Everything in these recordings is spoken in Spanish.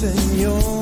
Señor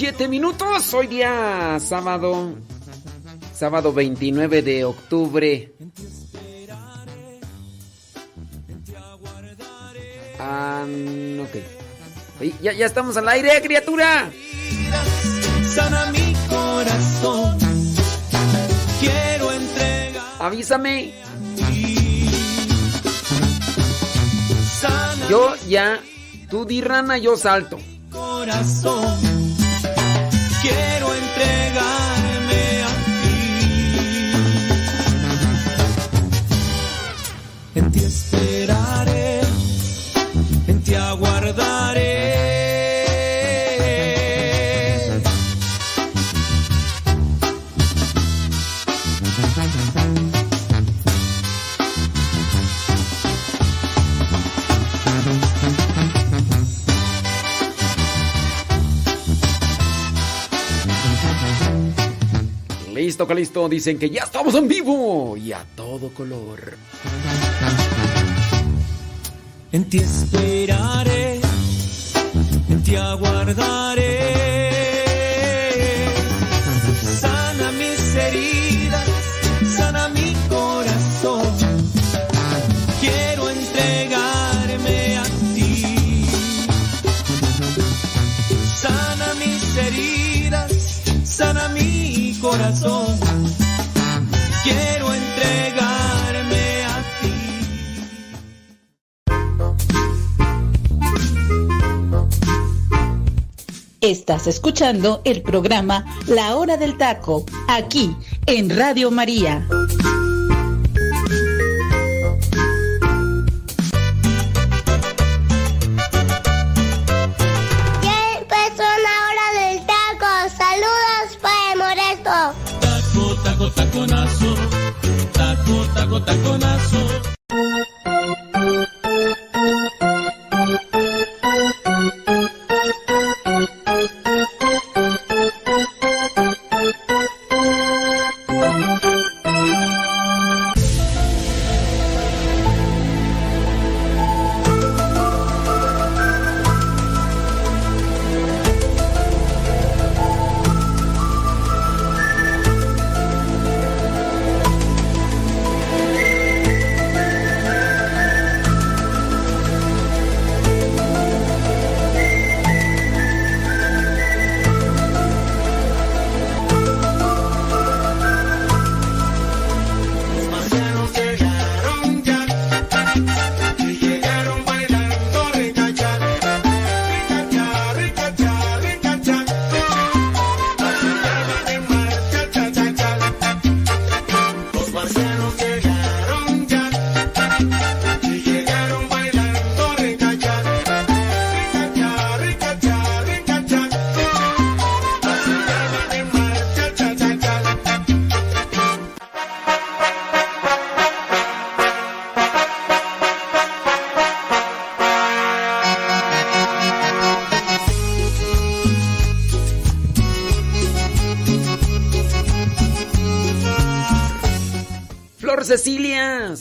7 minutos. Hoy día sábado. Sábado 29 de octubre. Ah, ok. Ya, ya estamos al aire, criatura. Sana mi corazón. Quiero entregar. Avísame. Yo ya, tú di rana, yo salto. Corazón Listo, Calisto. Dicen que ya estamos en vivo y a todo color. En ti esperaré, en ti aguardaré. Estás escuchando el programa La Hora del Taco, aquí en Radio María.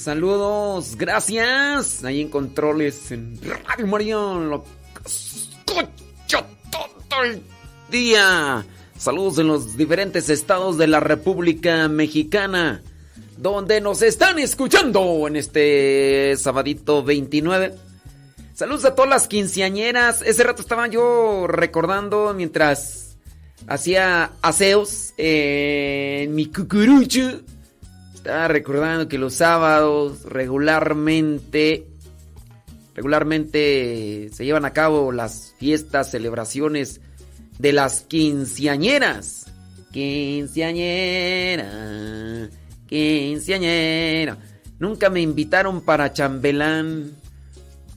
Saludos, gracias. Ahí en controles en Radio Marión, lo escucho todo el día. Saludos en los diferentes estados de la República Mexicana, donde nos están escuchando en este sabadito 29. Saludos a todas las quinceañeras. Ese rato estaba yo recordando mientras hacía aseos en mi cucurucho. Estaba recordando que los sábados regularmente, regularmente se llevan a cabo las fiestas, celebraciones de las quinceañeras. Quinceañera, quinceañera. Nunca me invitaron para chambelán.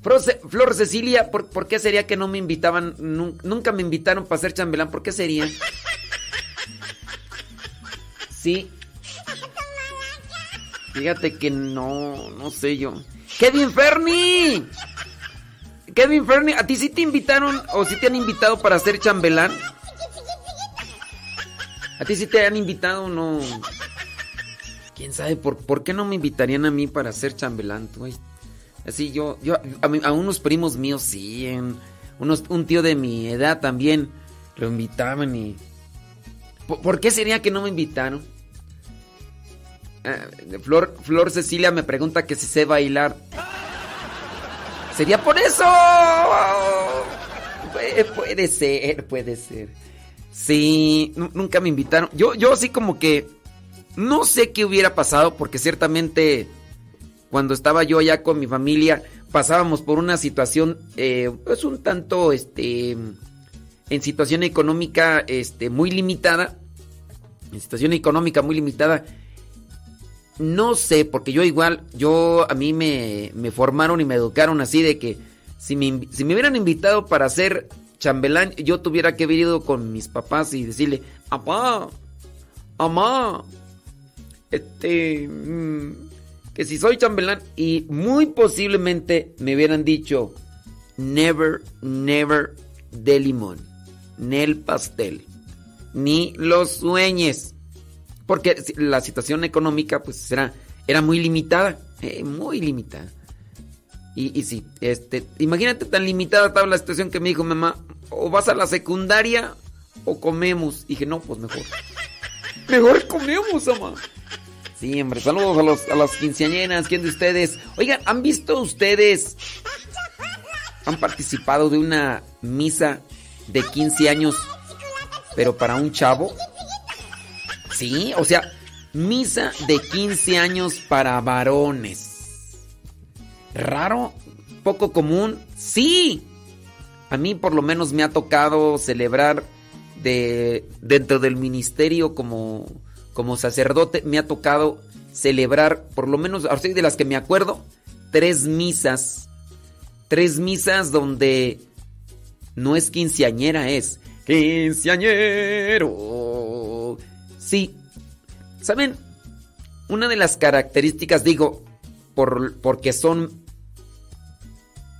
Flor Cecilia, ¿por, qué sería que no me invitaban? Nunca me invitaron para ser chambelán. ¿Por qué sería? Sí. Fíjate que no, no sé yo. Kevin Ferni. Kevin Fernie, ¿a ti sí te invitaron o sí te han invitado para ser chambelán? ¿A ti sí te han invitado o no? ¿Quién sabe por, por qué no me invitarían a mí para ser chambelán? Así yo, yo a, unos primos míos sí, unos, un tío de mi edad también lo invitaban y... ¿Por, qué sería que no me invitaron? Eh, Flor, Flor Cecilia me pregunta que si sé bailar. Sería por eso. puede ser, puede ser. Sí, nunca me invitaron. Yo, yo así como que no sé qué hubiera pasado porque ciertamente cuando estaba yo allá con mi familia pasábamos por una situación eh, pues un tanto este en situación económica este muy limitada en situación económica muy limitada no sé, porque yo igual, yo a mí me, formaron y me educaron así de que si me, si me hubieran invitado para ser chambelán, yo tuviera que haber ido con mis papás y decirle, papá, mamá, este, mm, que si soy chambelán, y muy posiblemente me hubieran dicho, never, never de limón, ni el pastel, ni los sueñes. Porque la situación económica pues era, era muy limitada, eh, muy limitada. Y, y sí, este, imagínate tan limitada estaba la situación que me dijo mamá, o vas a la secundaria o comemos. dije, no, pues mejor. Mejor comemos, mamá. Sí, hombre, saludos a, los, a las quinceañeras, ¿quién de ustedes? Oigan, ¿han visto ustedes? ¿Han participado de una misa de 15 años, pero para un chavo? Sí, o sea, misa de 15 años para varones. ¿Raro? ¿Poco común? Sí. A mí por lo menos me ha tocado celebrar de, dentro del ministerio como, como sacerdote, me ha tocado celebrar, por lo menos, de las que me acuerdo, tres misas. Tres misas donde no es quinceañera, es quinceañero Sí. ¿Saben? Una de las características, digo, por, porque son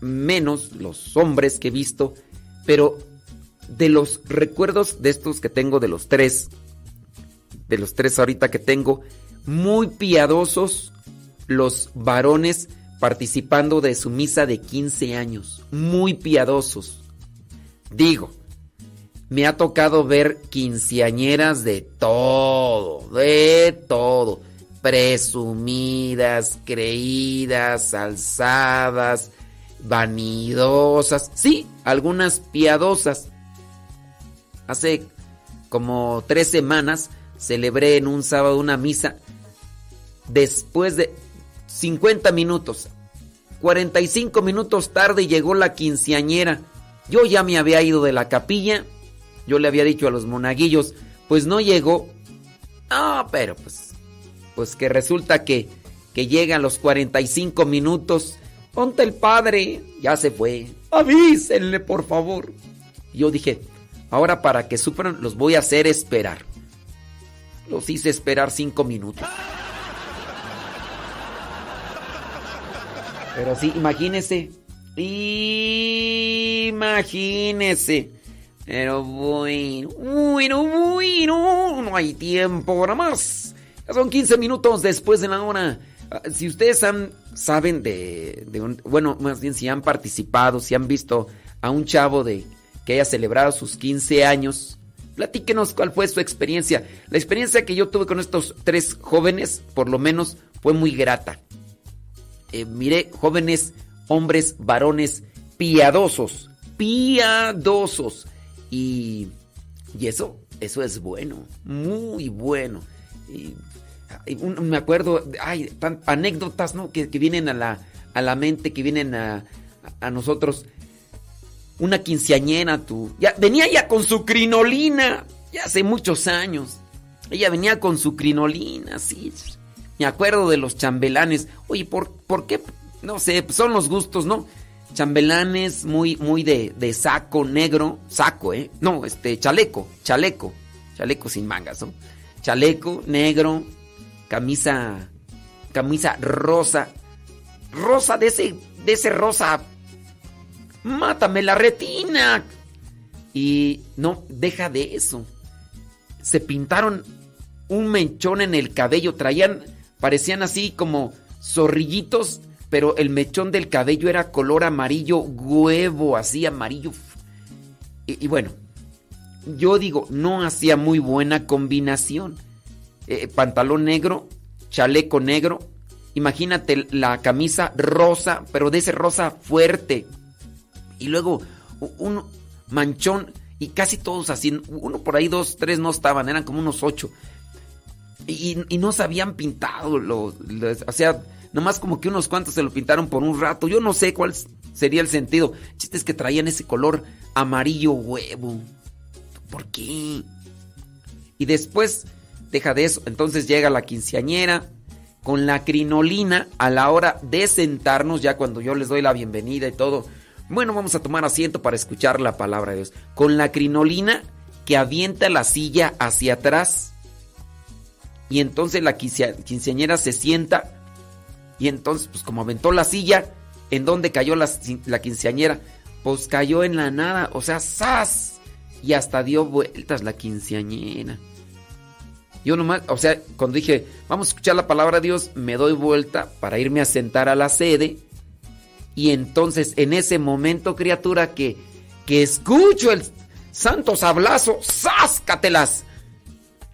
menos los hombres que he visto, pero de los recuerdos de estos que tengo, de los tres, de los tres ahorita que tengo, muy piadosos los varones participando de su misa de 15 años, muy piadosos. Digo, me ha tocado ver quinceañeras de todo, de todo. Presumidas, creídas, alzadas, vanidosas. Sí, algunas piadosas. Hace como tres semanas celebré en un sábado una misa. Después de 50 minutos, 45 minutos tarde llegó la quinceañera. Yo ya me había ido de la capilla yo le había dicho a los monaguillos, pues no llegó. Ah, pero pues, pues que resulta que, que llegan los 45 minutos. Ponte el padre, ya se fue. Avísenle, por favor. Yo dije, ahora para que sufran los voy a hacer esperar. Los hice esperar cinco minutos. Pero sí, imagínese. Imagínese. Pero bueno, bueno, bueno, no hay tiempo para más. Son 15 minutos después de la hora. Ah, Si ustedes han, saben de, de un, bueno, más bien si han participado, si han visto a un chavo de que haya celebrado sus 15 años, platíquenos cuál fue su experiencia. La experiencia que yo tuve con estos tres jóvenes, por lo menos, fue muy grata. Eh, miré jóvenes, hombres, varones, piadosos, piadosos. Y, y eso, eso es bueno, muy bueno. Y, un- me acuerdo, hay anécdotas ¿no? que, que vienen a la, a la mente, que vienen a, a nosotros. Una quinceañera, tú. Ya, venía ya con su crinolina, ya hace muchos años. Ella venía con su crinolina, sí. Me acuerdo de los chambelanes. Oye, ¿por, por qué? No sé, son los gustos, ¿no? Chambelanes muy, muy de, de saco negro. Saco, ¿eh? No, este, chaleco, chaleco. Chaleco sin mangas, ¿no? Chaleco negro, camisa, camisa rosa. Rosa de ese, de ese rosa. Mátame la retina. Y no, deja de eso. Se pintaron un mechón en el cabello. Traían, parecían así como zorrillitos, pero el mechón del cabello era color amarillo huevo, así amarillo. Y, bueno, yo digo, no hacía muy buena combinación. Eh, pantalón negro, chaleco negro. Imagínate la camisa rosa, pero de ese rosa fuerte. Y luego un manchón y casi todos así. Uno por ahí, dos, tres no estaban, eran como unos ocho. Y, no se habían pintado, los- o sea, nomás como que unos cuantos se lo pintaron por un rato. Yo no sé cuál sería el sentido. El chiste es que traían ese color amarillo huevo. ¿Por qué? Y después, deja de eso. Entonces llega la quinceañera con la crinolina a la hora de sentarnos, ya cuando yo les doy la bienvenida y todo. Bueno, vamos a tomar asiento para escuchar la palabra de Dios. Con la crinolina que avienta la silla hacia atrás. Y entonces la quince- quinceañera se sienta. Y entonces, pues como aventó la silla, ¿en dónde cayó la, la quinceañera? Pues cayó en la nada, o sea, ¡zas! Y hasta dio vueltas la quinceañera. Yo nomás, o sea, cuando dije, vamos a escuchar la palabra de Dios, me doy vuelta para irme a sentar a la sede. Y entonces, en ese momento, criatura, que, que escucho el santo sablazo, ¡sáscatelas!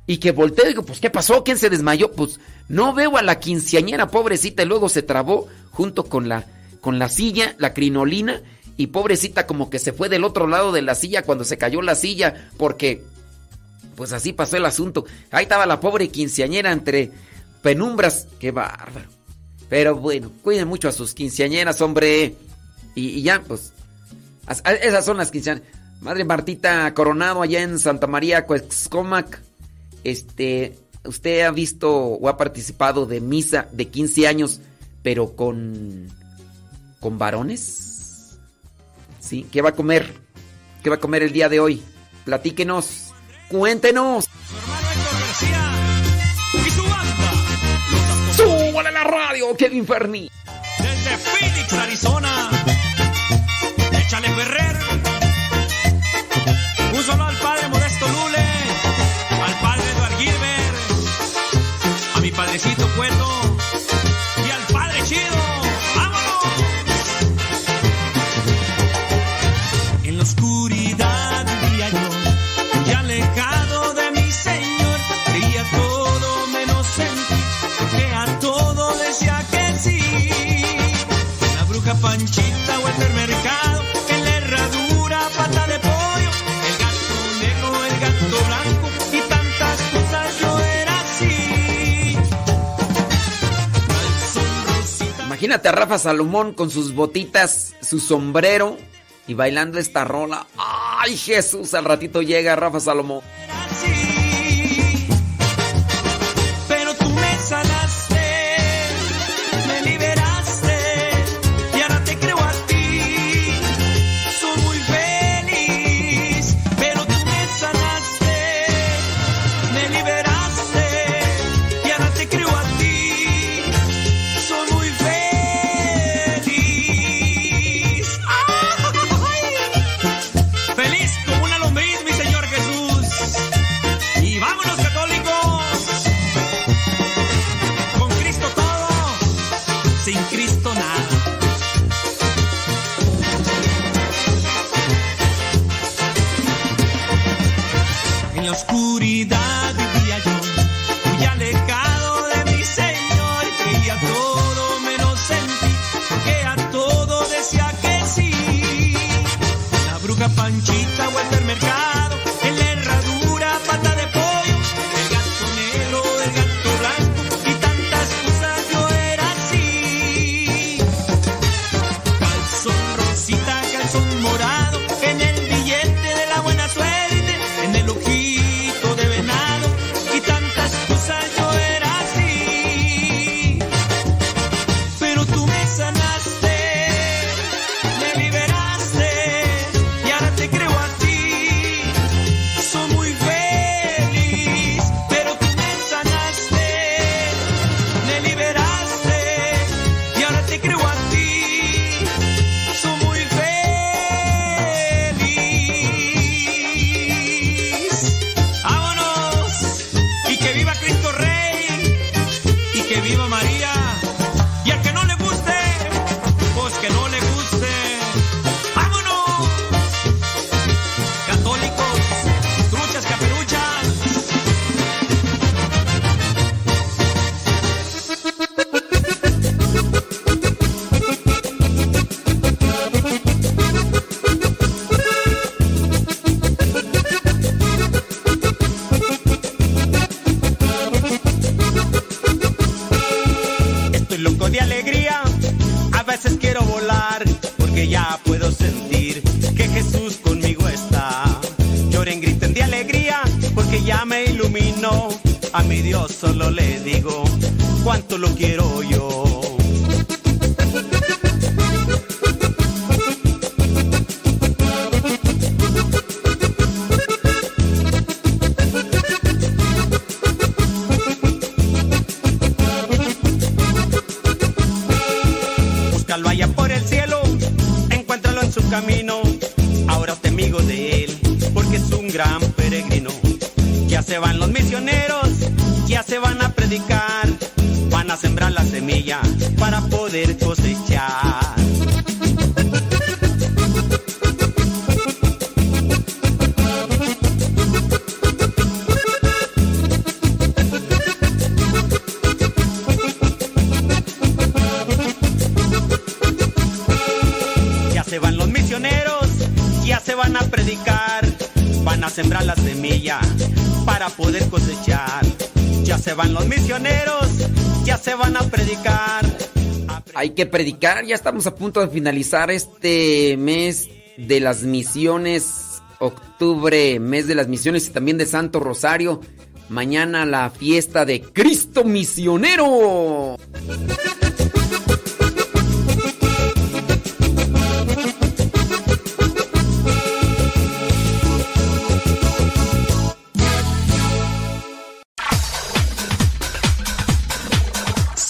Y que volteo y digo, pues, ¿qué pasó? ¿Quién se desmayó? Pues, no veo a la quinceañera, pobrecita, y luego se trabó junto con la, con la silla, la crinolina, y pobrecita como que se fue del otro lado de la silla cuando se cayó la silla, porque pues así pasó el asunto. Ahí estaba la pobre quinceañera entre penumbras. Qué bárbaro. Pero bueno, cuiden mucho a sus quinceañeras, hombre. Y, ya, pues. Esas son las quinceañeras. Madre Martita Coronado allá en Santa María, Cuexcomac. Este. ¿Usted ha visto o ha participado de misa de 15 años, pero con. con varones? ¿Sí? ¿Qué va a comer? ¿Qué va a comer el día de hoy? Platíquenos. Cuéntenos. Y su banda, ¡Súbale la radio, Kevin Ferni! desde Phoenix, Arizona. Échale Ferrer. Un solo al padre Imagínate a Rafa Salomón con sus botitas, su sombrero y bailando esta rola. ¡Ay, Jesús! Al ratito llega Rafa Salomón. El cielo, encuéntralo en su camino. Ahora te amigo de él, porque es un gran peregrino. Ya se van los misioneros, ya se van a predicar, van a sembrar la semilla para poder cosechar. Van los misioneros, ya se van a predicar. Hay que predicar, ya estamos a punto de finalizar este mes de las misiones, octubre, mes de las misiones y también de Santo Rosario. Mañana la fiesta de Cristo Misionero.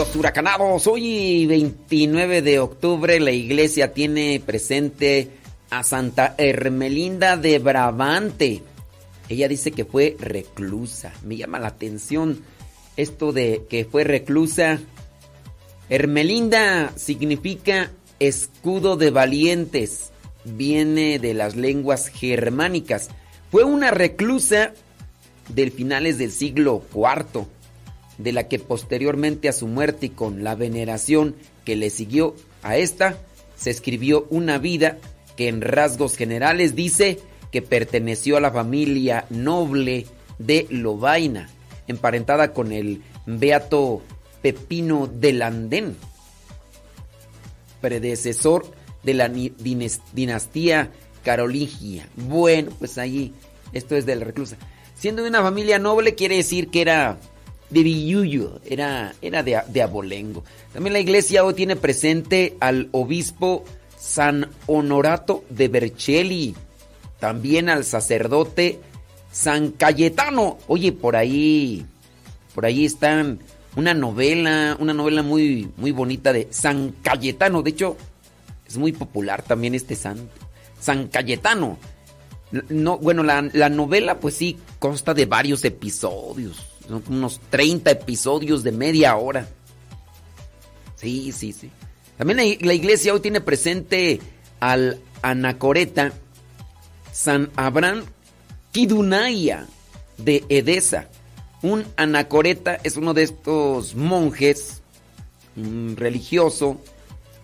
Vientos. Hoy 29 de octubre la iglesia tiene presente a Santa Hermelinda de Brabante. Ella dice que fue reclusa. Me llama la atención esto de que fue reclusa. Hermelinda significa escudo de valientes. Viene de las lenguas germánicas. Fue una reclusa del finales del siglo IV de la que posteriormente a su muerte y con la veneración que le siguió a esta, se escribió una vida que en rasgos generales dice que perteneció a la familia noble de Lobaina, emparentada con el beato Pepino de Landén, predecesor de la dinastía carolingia. Bueno, pues allí, esto es de la reclusa. Siendo de una familia noble quiere decir que era de Villullo, era, era de, abolengo. También la iglesia hoy tiene presente al obispo San Honorato de Vercelli, también al sacerdote San Cayetano. Oye, por ahí, por ahí están una novela, una novela muy, muy bonita de San Cayetano. De hecho, es muy popular también este santo. San Cayetano. No, bueno, la, la novela pues sí consta de varios episodios. Son unos 30 episodios de media hora. Sí, sí, sí. También la, iglesia hoy tiene presente al anacoreta San Abraham Kidunaya de Edesa. Un anacoreta es uno de estos monjes mm, religioso,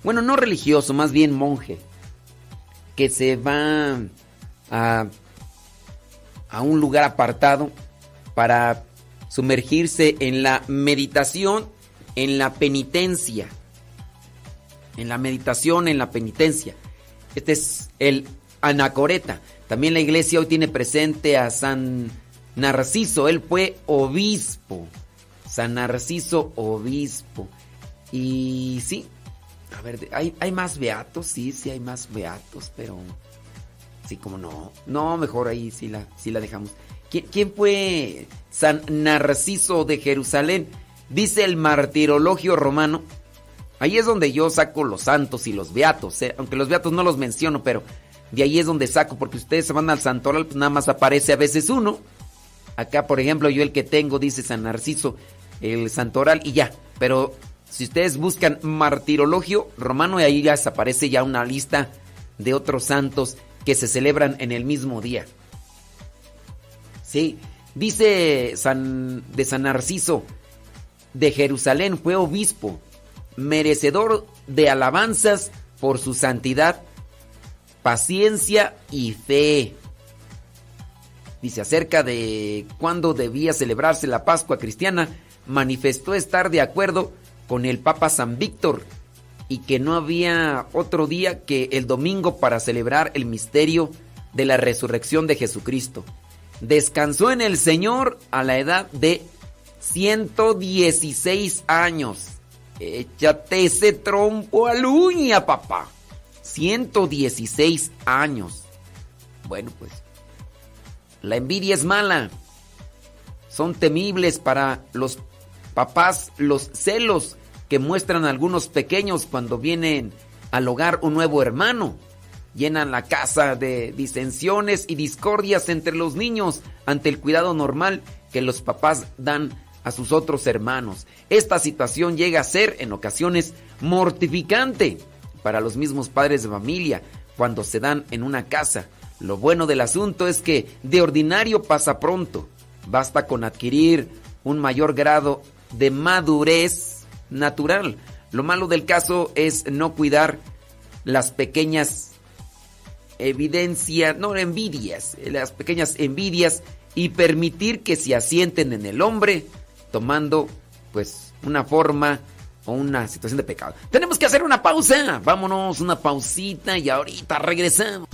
bueno, no religioso, más bien monje, que se va a, a un lugar apartado para sumergirse en la meditación, en la penitencia. En la meditación, en la penitencia. Este es el anacoreta. También la iglesia hoy tiene presente a San Narciso. Él fue obispo. San Narciso, obispo. Y sí, a ver, hay, hay más beatos, sí, sí hay más beatos, pero sí, como no. No, mejor ahí sí la, sí la dejamos. ¿Quién, fue San Narciso de Jerusalén? Dice el martirologio romano. Ahí es donde yo saco los santos y los beatos, eh, aunque los beatos no los menciono, pero de ahí es donde saco, porque ustedes se van al santoral, pues nada más aparece a veces uno. Acá, por ejemplo, yo el que tengo dice San Narciso, el santoral y ya. Pero si ustedes buscan martirologio romano, y ahí ya aparece ya una lista de otros santos que se celebran en el mismo día. Sí, dice San, de San Narciso de Jerusalén, fue obispo, merecedor de alabanzas por su santidad, paciencia y fe. Dice acerca de cuándo debía celebrarse la Pascua cristiana, manifestó estar de acuerdo con el Papa San Víctor y que no había otro día que el domingo para celebrar el misterio de la resurrección de Jesucristo. Descansó en el Señor a la edad de 116 años. Échate ese trompo a uña, papá. 116 años. Bueno, pues. La envidia es mala. Son temibles para los papás los celos que muestran algunos pequeños cuando vienen al hogar un nuevo hermano. Llenan la casa de disensiones y discordias entre los niños ante el cuidado normal que los papás dan a sus otros hermanos. Esta situación llega a ser en ocasiones mortificante para los mismos padres de familia cuando se dan en una casa. Lo bueno del asunto es que de ordinario pasa pronto. Basta con adquirir un mayor grado de madurez natural. Lo malo del caso es no cuidar las pequeñas evidencias, no envidias, las pequeñas envidias y permitir que se asienten en el hombre tomando pues una forma o una situación de pecado. Tenemos que hacer una pausa. Vámonos, una pausita y ahorita regresamos.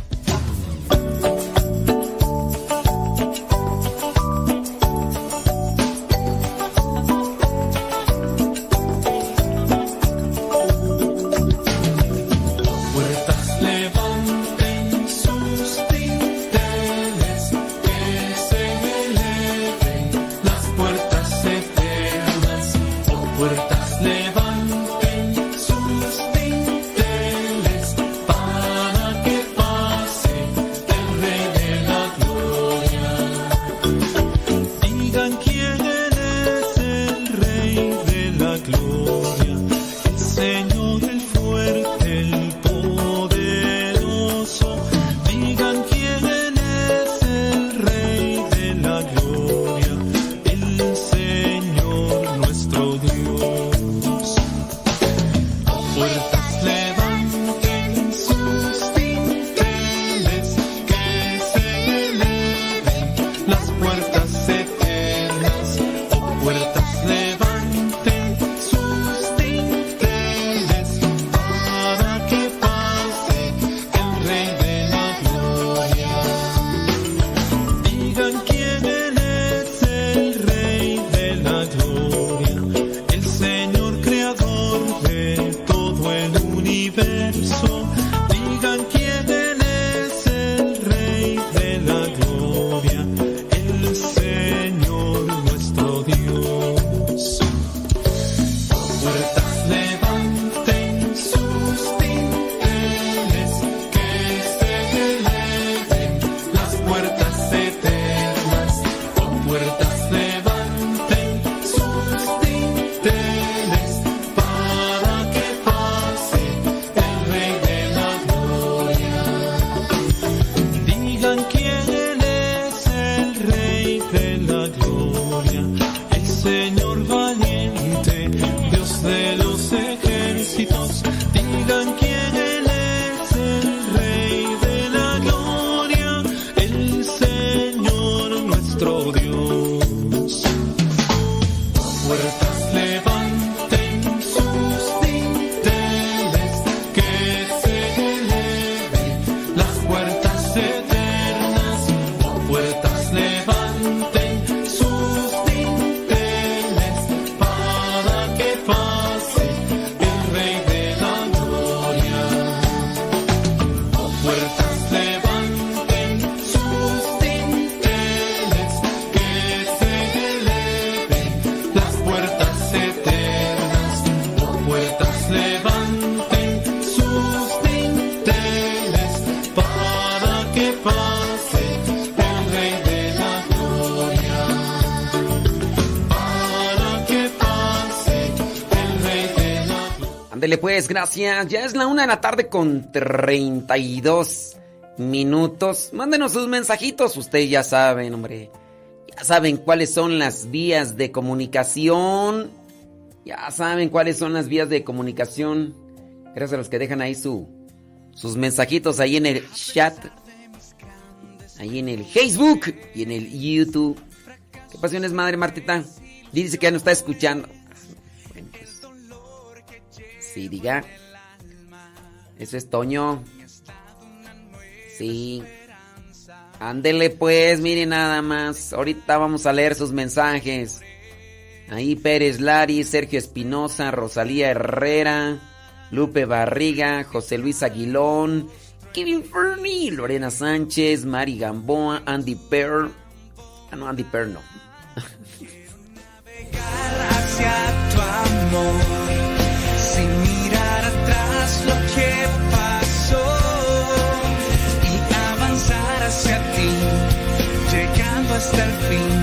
Gracias. Ya es la una de la tarde con 32 minutos. Mándenos sus mensajitos, ustedes ya saben, hombre. Ya saben cuáles son las vías de comunicación. Ya saben cuáles son las vías de comunicación. Gracias a los que dejan ahí su, sus mensajitos ahí en el chat. Ahí en el Facebook y en el YouTube. ¿Qué pasiones, madre Martita? Dice que ya no está escuchando. Sí, diga. Eso es Toño. Sí. Ándele pues, mire nada más. Ahorita vamos a leer sus mensajes. Ahí Pérez Lari, Sergio Espinosa, Rosalía Herrera, Lupe Barriga, José Luis Aguilón, Kevin Fernie, Lorena Sánchez, Mari Gamboa, Andy Per. Ah, no, Andy Per no. hacia tu amor, lo que pasó y avanzar hacia ti, llegando hasta el fin.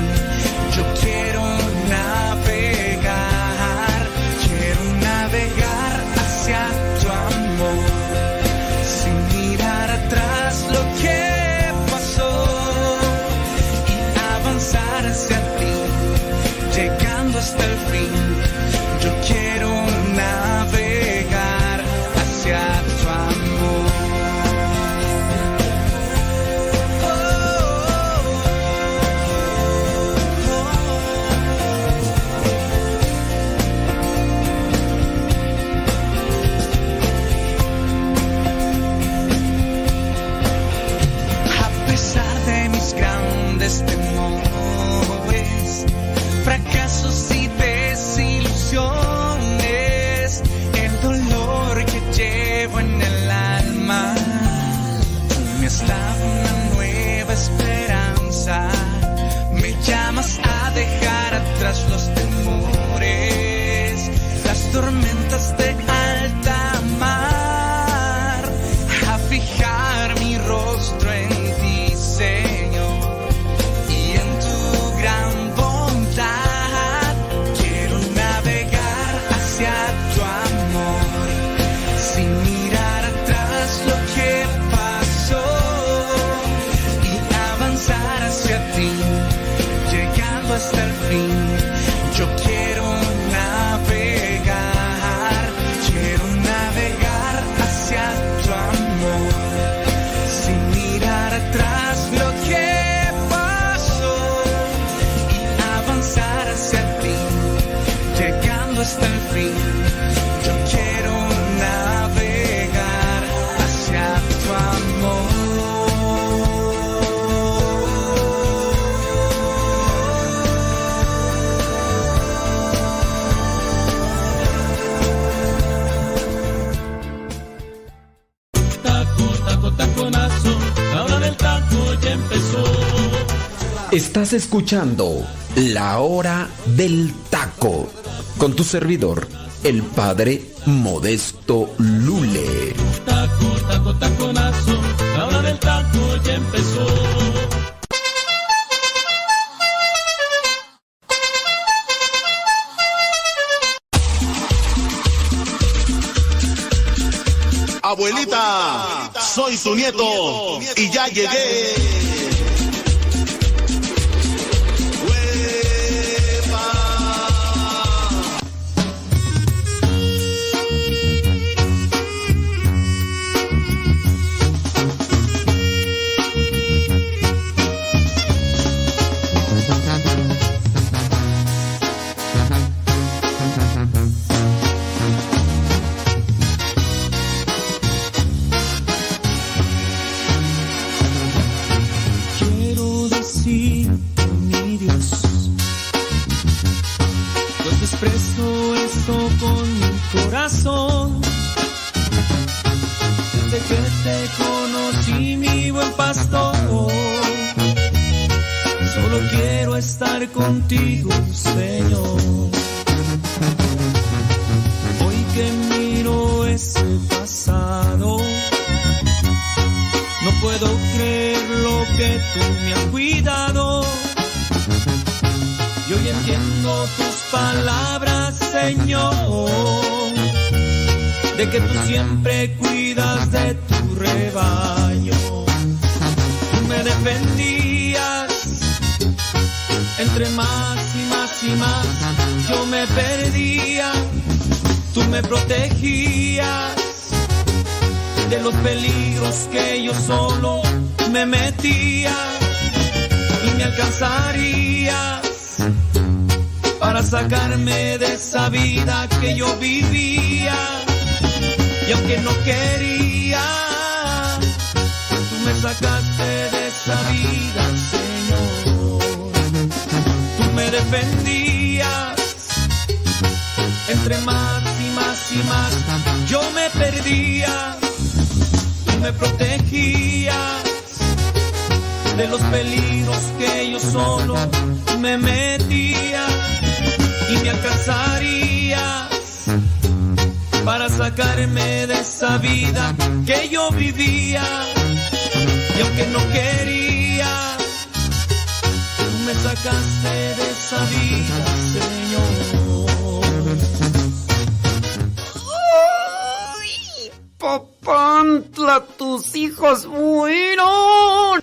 Esperanza. Me llamas a dejar atrás los temores, las tormentas de Estás escuchando La Hora del Taco con tu servidor, el padre Modesto Lule. Taco, taco, taconazo, la hora del taco ya empezó. Abuelita, soy su nieto y ya llegué. Alcanzarías para sacarme de esa vida que yo vivía y aunque no quería tú me sacaste de esa vida Señor Papantla, tus hijos fueron.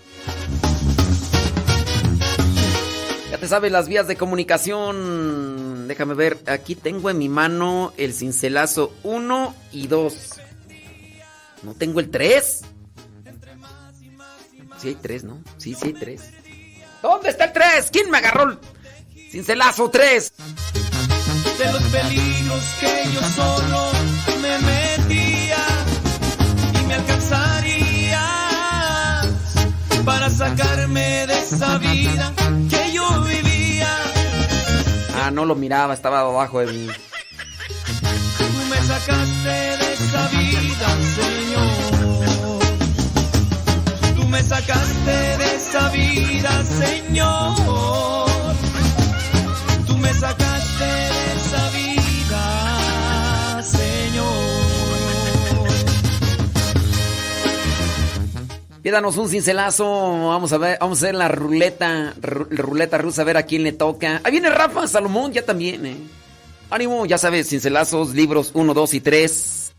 Ya te sabes las vías de comunicación. Déjame ver, aquí tengo en mi mano el cincelazo 1 y 2. No tengo el 3. Sí hay 3, ¿no? Sí, sí hay 3. ¿Dónde está el 3? ¿Quién me agarró el cincelazo 3? de los peligros que yo solo me metía y me alcanzarías para sacarme de esa vida que. No lo miraba, estaba abajo de mí. Tú me sacaste de esa vida, Señor. Tú me sacaste de esa vida, Señor. Tú me sacaste Pídanos un cincelazo. Vamos a ver, vamos a hacer la ruleta, ru- ruleta rusa, a ver a quién le toca. Ahí viene Rafa Salomón, ya también, eh. Ánimo, ya sabes, cincelazos, libros 1, 2 y 3.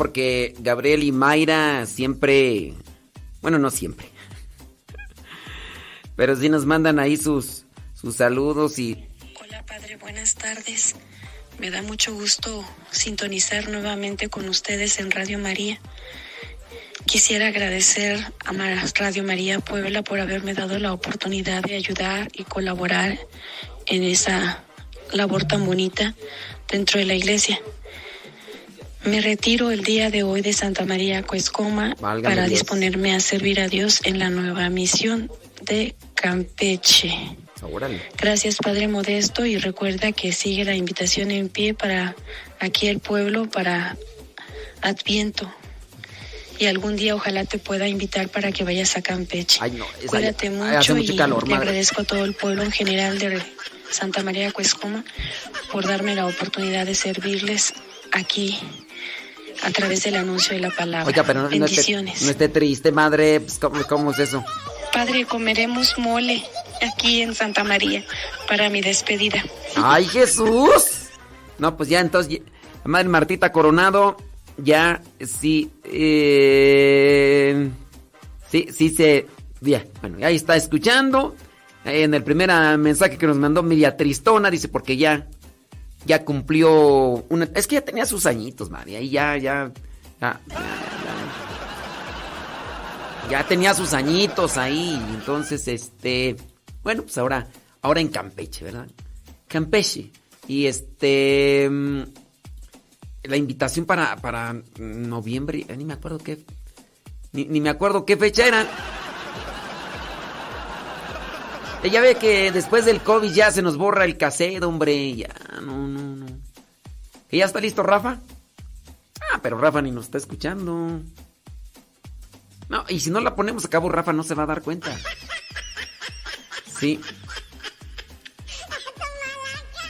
Porque Gabriel y Mayra siempre, bueno, no siempre, pero sí nos mandan ahí sus, sus saludos y Hola Padre, buenas tardes. Me da mucho gusto sintonizar nuevamente con ustedes en Radio María. Quisiera agradecer a Radio María Puebla por haberme dado la oportunidad de ayudar y colaborar en esa labor tan bonita dentro de la iglesia. Me retiro el día de hoy de Santa María Cuescoma Válgame para Dios. disponerme a servir a Dios en la nueva misión de Campeche. órale. Gracias, Padre Modesto, y recuerda que sigue la invitación en pie para aquí el pueblo para Adviento. Y algún día ojalá te pueda invitar para que vayas a Campeche. Ay, no, Cuídate mucho, y calor, le agradezco a todo el pueblo en general de Santa María Cuescoma por darme la oportunidad de servirles aquí a través del anuncio de la palabra. Oiga, pero no, no esté, Bendiciones. no esté triste, madre, pues, ¿cómo, cómo es eso? Padre, comeremos mole aquí en Santa María para mi despedida. ¡Ay, Jesús! No, pues ya entonces, madre Martita Coronado, ya sí, eh, sí, sí se, ya, bueno, ahí está escuchando. Eh, En el primer ah, mensaje que nos mandó Miria Tristona, dice, porque ya, ya cumplió una, es que ya tenía sus añitos, María, y ya, ya, ya, ya, ya, ya tenía sus añitos ahí, entonces, este, bueno, pues ahora, ahora en Campeche, ¿verdad? Campeche. Y este. mm, La invitación para, para noviembre. Ni me acuerdo qué. Ni, ni me acuerdo qué fecha era. Eh, Ya ve que después del COVID ya se nos borra el cassette, hombre. Ya, no, no, no. ¿Que ya está listo, Rafa? Ah, pero Rafa ni nos está escuchando. No, y si no la ponemos a cabo, Rafa no se va a dar cuenta. Sí.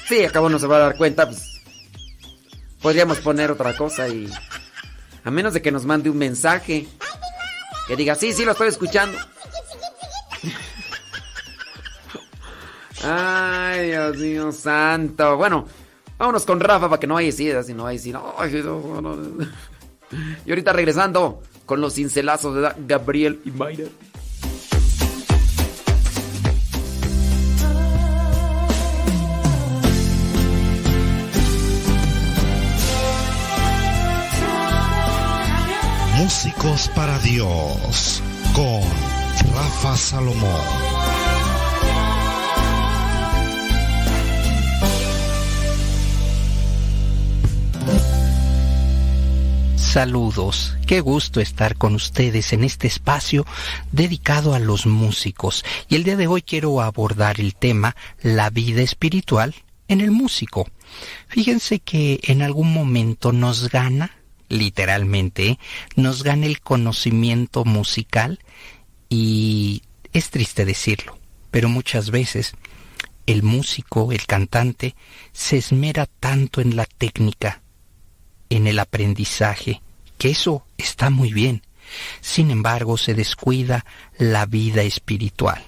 Sí, a cabo no se va a dar cuenta, pues. Podríamos poner otra cosa y. A menos de que nos mande un mensaje. Que diga, sí, sí, lo estoy escuchando. Ay, Dios mío santo. Bueno, vámonos con Rafa para que no haya ideas si no hay si no. Y ahorita regresando con los cincelazos de Gabriel y Mayra. Músicos para Dios con Rafa Salomón. Saludos, qué gusto estar con ustedes en este espacio dedicado a los músicos y el día de hoy quiero abordar el tema la vida espiritual en el músico. Fíjense que en algún momento nos gana, literalmente, nos gana el conocimiento musical y es triste decirlo, pero muchas veces el músico, el cantante, se esmera tanto en la técnica, en el aprendizaje, que eso está muy bien. Sin embargo, se descuida la vida espiritual.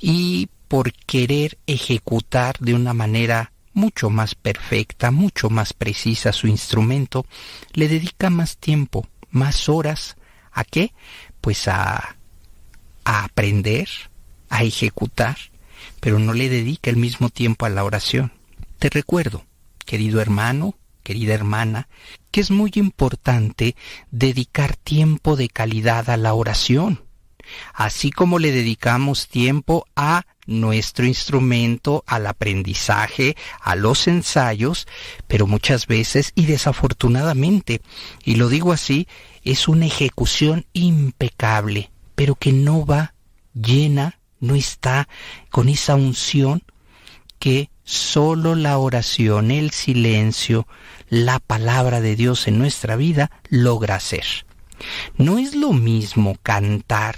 Y por querer ejecutar de una manera mucho más perfecta, mucho más precisa su instrumento, le dedica más tiempo, más horas. ¿A qué? Pues a, a aprender, a ejecutar, pero no le dedica el mismo tiempo a la oración. Te recuerdo, querido hermano, querida hermana, que es muy importante dedicar tiempo de calidad a la oración, así como le dedicamos tiempo a nuestro instrumento, al aprendizaje, a los ensayos, pero muchas veces y desafortunadamente, y lo digo así, es una ejecución impecable, pero que no va llena, no está con esa unción que solo la oración, el silencio, la palabra de Dios en nuestra vida logra hacer. No es lo mismo cantar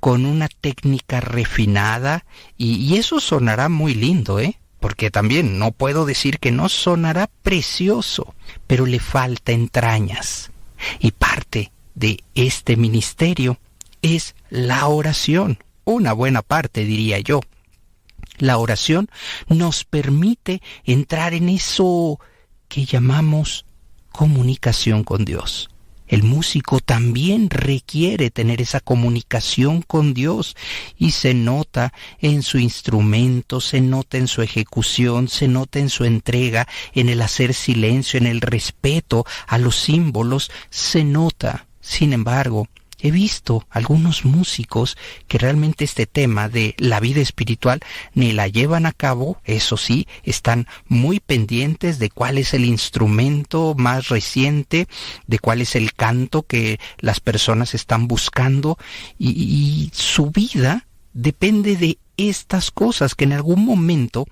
con una técnica refinada y, eso sonará muy lindo, ¿eh? Porque también no puedo decir que no sonará precioso, pero le falta entrañas. Y parte de este ministerio es la oración, una buena parte diría yo. La oración nos permite entrar en eso que llamamos comunicación con Dios. El músico también requiere tener esa comunicación con Dios y se nota en su instrumento, se nota en su ejecución, se nota en su entrega, en el hacer silencio, en el respeto a los símbolos, se nota. Sin embargo, he visto algunos músicos que realmente este tema de la vida espiritual ni la llevan a cabo, eso sí, están muy pendientes de cuál es el instrumento más reciente, de cuál es el canto que las personas están buscando y, su vida depende de estas cosas que en algún momento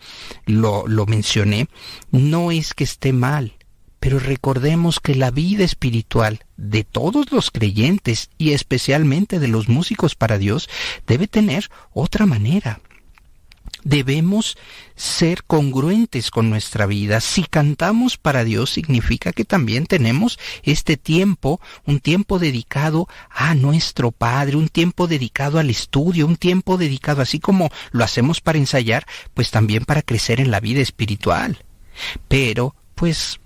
lo, lo mencioné, no es que esté mal, pero recordemos que la vida espiritual de todos los creyentes y especialmente de los músicos para Dios debe tener otra manera. Debemos ser congruentes con nuestra vida. Si cantamos para Dios significa que también tenemos este tiempo, un tiempo dedicado a nuestro Padre, un tiempo dedicado al estudio, un tiempo dedicado, así como lo hacemos para ensayar, pues también para crecer en la vida espiritual. Pero, pues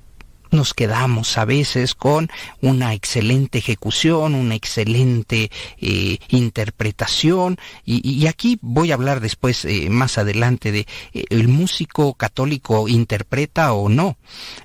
nos quedamos a veces con una excelente ejecución, una excelente eh, interpretación y, aquí voy a hablar después eh, más adelante de eh, el músico católico interpreta o no.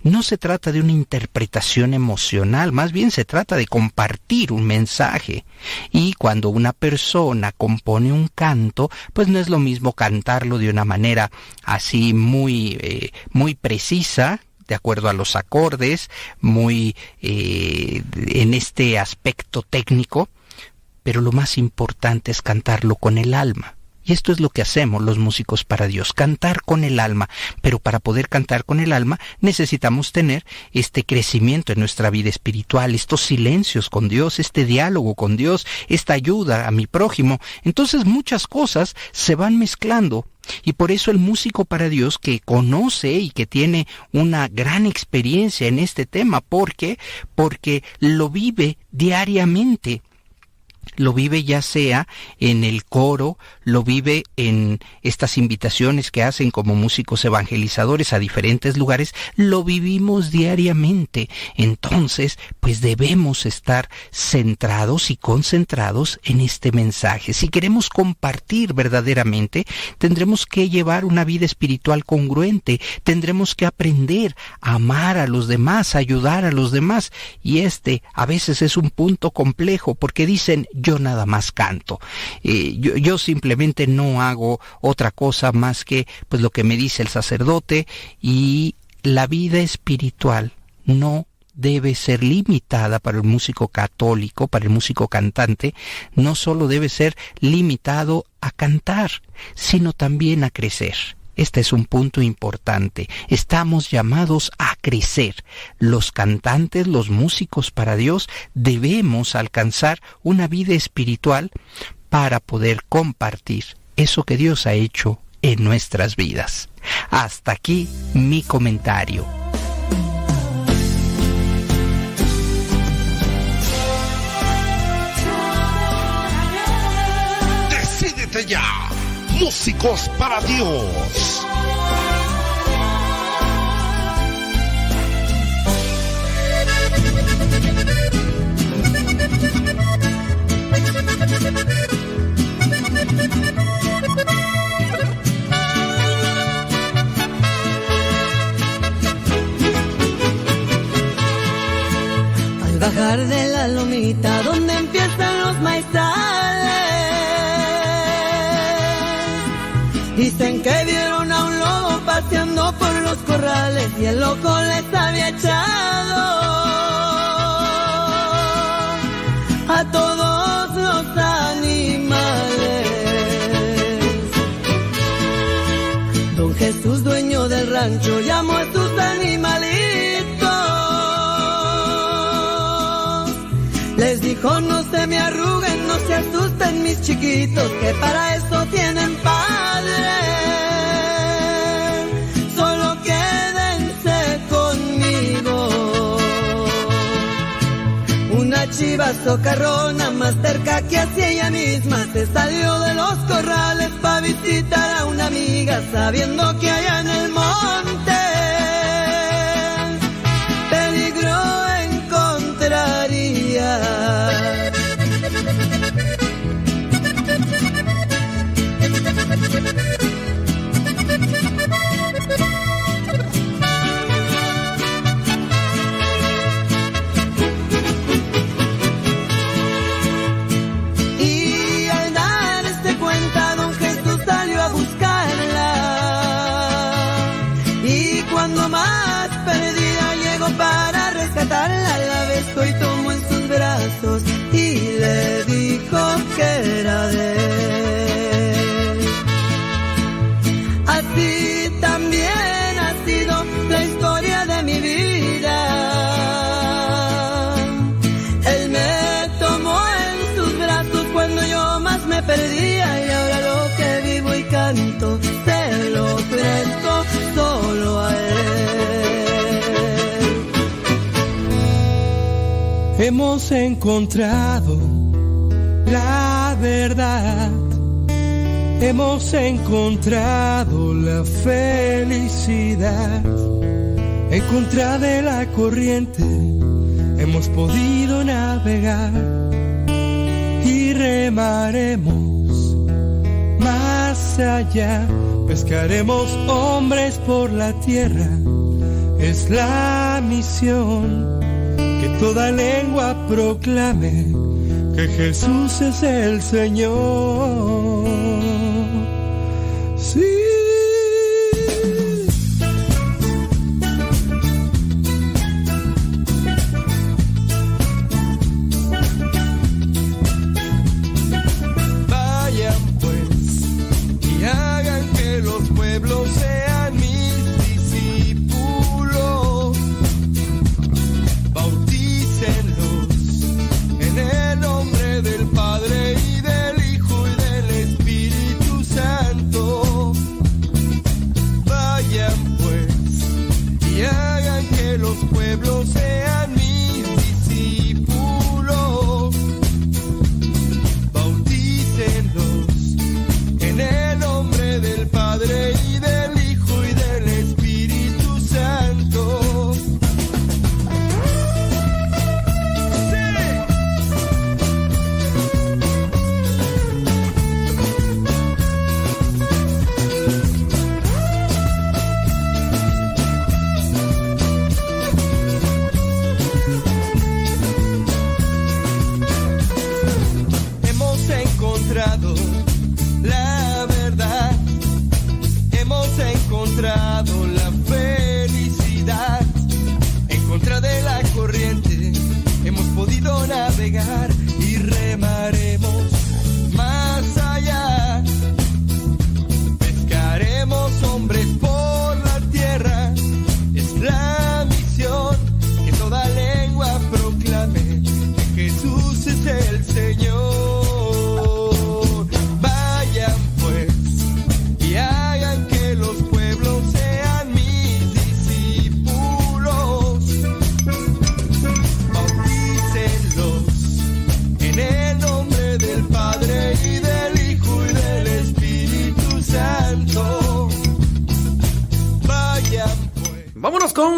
No se trata de una interpretación emocional, más bien se trata de compartir un mensaje. Y cuando una persona compone un canto, pues no es lo mismo cantarlo de una manera así muy muy precisa de acuerdo a los acordes, muy eh, en este aspecto técnico, pero lo más importante es cantarlo con el alma. Esto es lo que hacemos los músicos para Dios, cantar con el alma. Pero para poder cantar con el alma necesitamos tener este crecimiento en nuestra vida espiritual, estos silencios con Dios, este diálogo con Dios, esta ayuda a mi prójimo. Entonces muchas cosas se van mezclando y por eso el músico para Dios que conoce y que tiene una gran experiencia en este tema, ¿por qué? Porque lo vive diariamente lo vive ya sea en el coro, lo vive en estas invitaciones que hacen como músicos evangelizadores a diferentes lugares, lo vivimos diariamente. Entonces, pues debemos estar centrados y concentrados en este mensaje. Si queremos compartir verdaderamente, tendremos que llevar una vida espiritual congruente, tendremos que aprender a amar a los demás, a ayudar a los demás. Y este a veces es un punto complejo porque dicen yo nada más canto. Eh, yo, yo, simplemente no hago otra cosa más que pues lo que me dice el sacerdote y la vida espiritual no debe ser limitada para el músico católico, para el músico cantante, no solo debe ser limitado a cantar, sino también a crecer. Este es un punto importante. Estamos llamados a crecer. Los cantantes, los músicos para Dios, debemos alcanzar una vida espiritual para poder compartir eso que Dios ha hecho en nuestras vidas. Hasta aquí mi comentario. Decídete ya Músicos para Dios. Bajar de la lomita donde empiezan los maizales. Dicen que vieron a un lobo paseando por los corrales y el loco les había echado Les dijo, no se me arruguen, no se asusten mis chiquitos, que para eso tienen padre. Solo quédense conmigo. Una chiva socarrona más cerca que hacia ella misma se salió de los corrales para visitar a una amiga sabiendo que allá en el monte Hemos encontrado la verdad. Hemos encontrado la felicidad. En contra de la corriente hemos podido navegar y remaremos más allá. Pescaremos hombres por la tierra. Es la misión toda lengua proclame que Jesús es el Señor.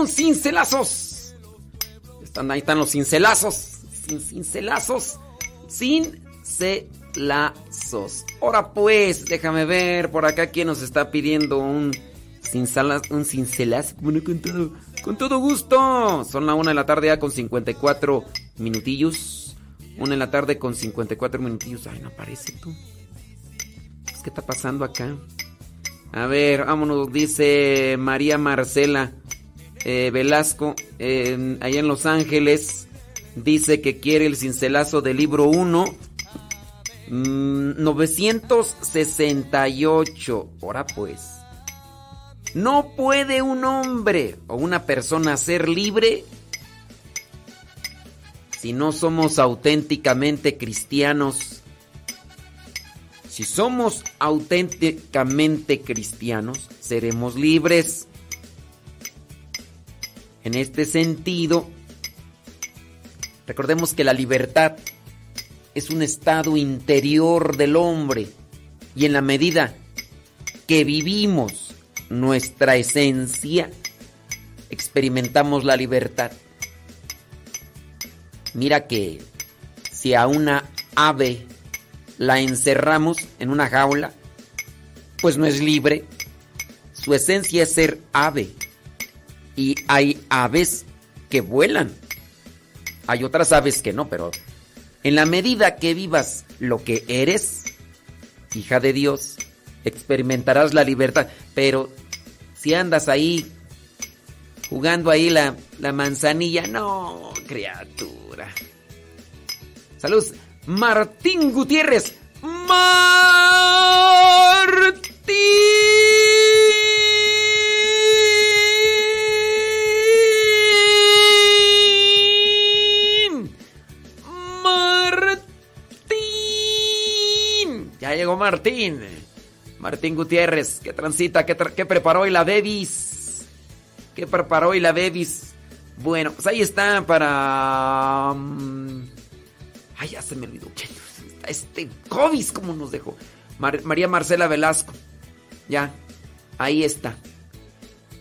Cincelazos. Están ahí están los cincelazos. Sin cincelazos. Cincelazos. Ahora pues, déjame ver por acá quién nos está pidiendo un cincela- un cincelazo. Bueno, con todo, gusto. Son la una de la tarde ya con 54 minutillos. Una de la tarde con 54 minutillos. Ay, no aparece tú. ¿Qué está pasando acá? A ver, vámonos, dice María Marcela eh, Velasco, eh, allá en Los Ángeles, dice que quiere el cincelazo del libro 1, mm, 968. Ahora pues, ¿no puede un hombre o una persona ser libre si no somos auténticamente cristianos? Si somos auténticamente cristianos, seremos libres. En este sentido, recordemos que la libertad es un estado interior del hombre y en la medida que vivimos nuestra esencia, experimentamos la libertad. Mira que si a una ave la encerramos en una jaula, pues no es libre. Su esencia es ser ave. Y hay aves que vuelan. Hay otras aves que no, pero en la medida que vivas lo que eres, hija de Dios, experimentarás la libertad. Pero si andas ahí jugando ahí la, la manzanilla, no, criatura. Saludos. Martín Gutiérrez. Martín. Ya llegó Martín. Martín Gutiérrez. ¿Qué transita? ¿Qué, tra- qué preparó hoy la Bebis? ¿Qué preparó hoy la Bebis? Bueno, pues ahí está para... mm, Ay, ya se me olvidó. Este COVID, ¿cómo nos dejó? Mar- María Marcela Velasco. Ya, ahí está.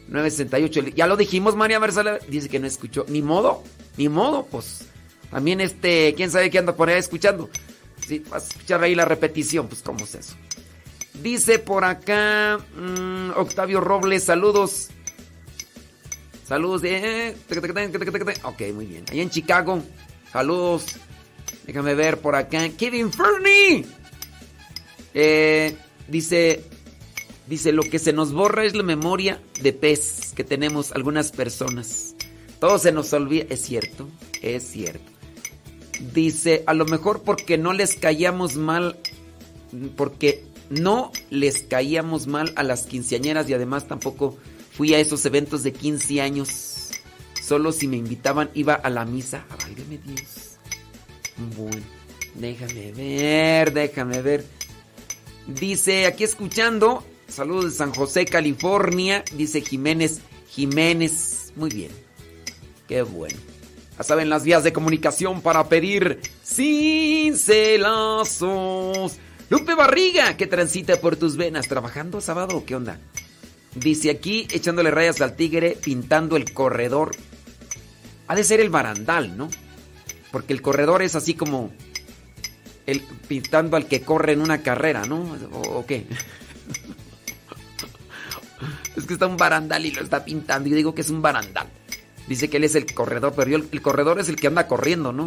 968. Ya lo dijimos, María Marcela. Dice que no escuchó. Ni modo, ni modo, pues. También este, quién sabe qué anda por ahí escuchando. Sí, vas a escuchar ahí la repetición, pues cómo es eso. Dice por acá mm, Octavio Robles, saludos. Saludos de... Ok, muy bien. Allá en Chicago, saludos. Déjame ver por acá. Kevin Fernie. Eh, dice, dice, lo que se nos borra es la memoria de pez que tenemos algunas personas. Todo se nos olvida. Es cierto, es cierto. Dice, a lo mejor porque no les caíamos mal, porque no les caíamos mal a las quinceañeras y además tampoco fui a esos eventos de 15 años. Solo si me invitaban iba a la misa. Dios. Bueno, déjame ver, déjame ver. Dice, aquí escuchando, saludos de San José, California, dice Jiménez, Jiménez, muy bien, qué bueno. Ya saben las vías de comunicación para pedir cincelazos. Lupe Barriga, que transita por tus venas, trabajando sábado, o ¿qué onda? Dice aquí, echándole rayas al tigre, pintando el corredor. Ha de ser el barandal, ¿no? Porque el corredor es así como el pintando al que corre en una carrera, ¿no? ¿O, qué? es que está un barandal y lo está pintando. Yo digo que es un barandal. Dice que él es el corredor, pero yo, el corredor es el que anda corriendo, ¿no?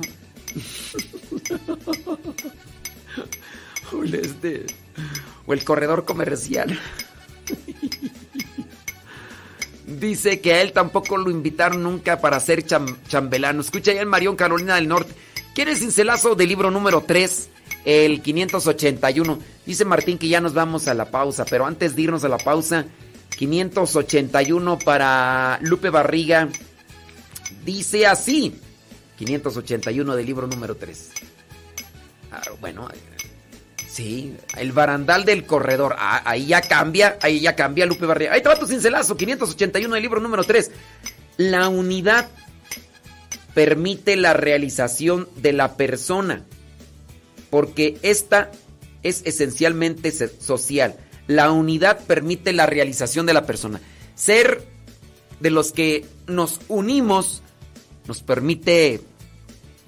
o, el corredor comercial. Dice que a él tampoco lo invitaron nunca para ser cham, chambelano. Escucha ya el Marión Carolina del Norte. ¿Quieres cincelazo del libro número 3? El 581. Dice Martín que ya nos vamos a la pausa, pero antes de irnos a la pausa, 581 para Lupe Barriga. Dice así, 581 del libro número 3. Ah, bueno, sí, el barandal del corredor. Ah, ahí ya cambia, ahí ya cambia Lupe Barriga. Ahí te va tu cincelazo, 581 del libro número 3. La unidad permite la realización de la persona, porque esta es esencialmente social. La unidad permite la realización de la persona. Ser de los que nos unimos nos permite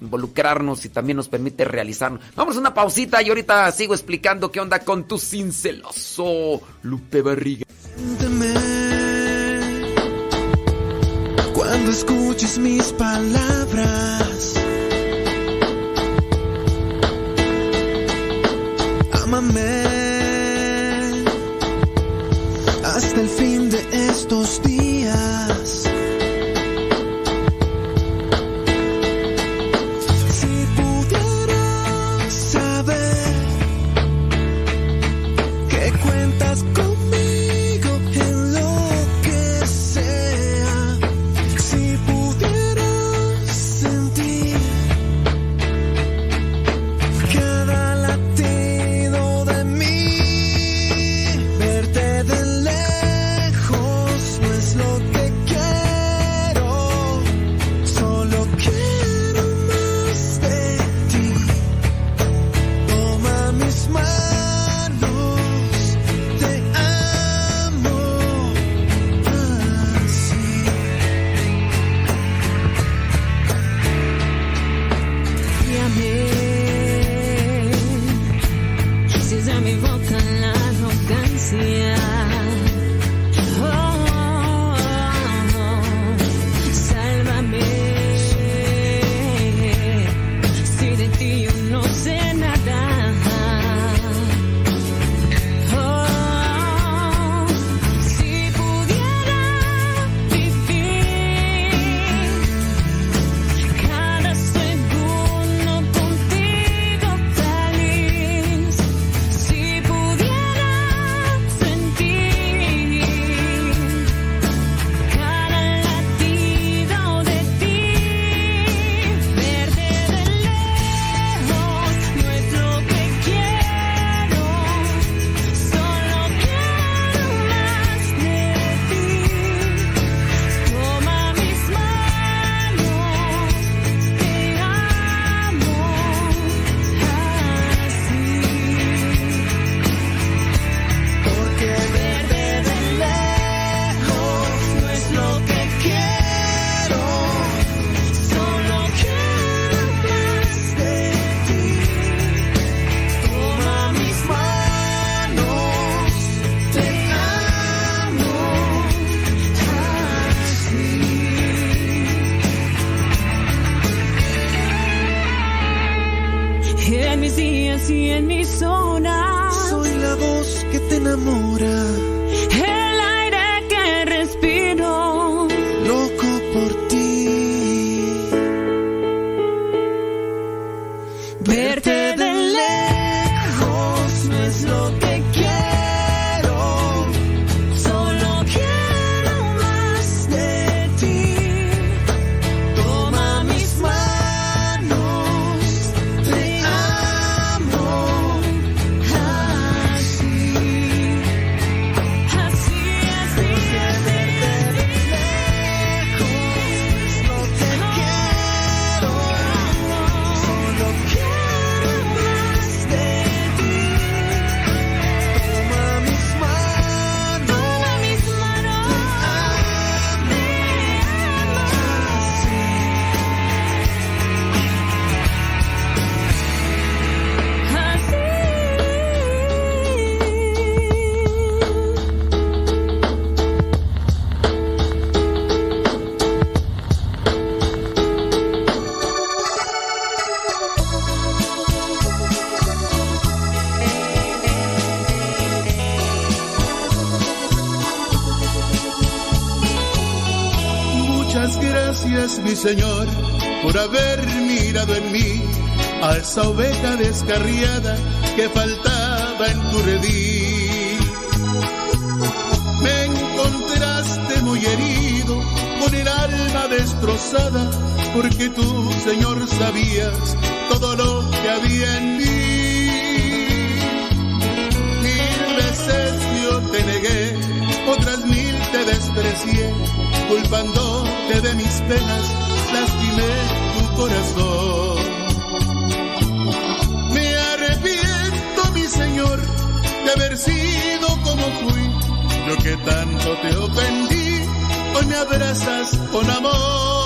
involucrarnos y también nos permite realizarnos. Vamos a una pausita y ahorita sigo explicando qué onda con tu cinceloso Lupe Barriga. Siénteme, cuando escuches mis palabras, ámame hasta el fin de estos días. Esa oveja descarriada que faltaba en tu redil. Me encontraste muy herido, con el alma destrozada, porque tú, Señor, sabías todo lo que había en mí. Mil veces yo te negué, otras mil te desprecié, culpándote de mis penas, lastimé tu corazón. De haber sido como fui, yo que tanto te ofendí, hoy me abrazas con amor.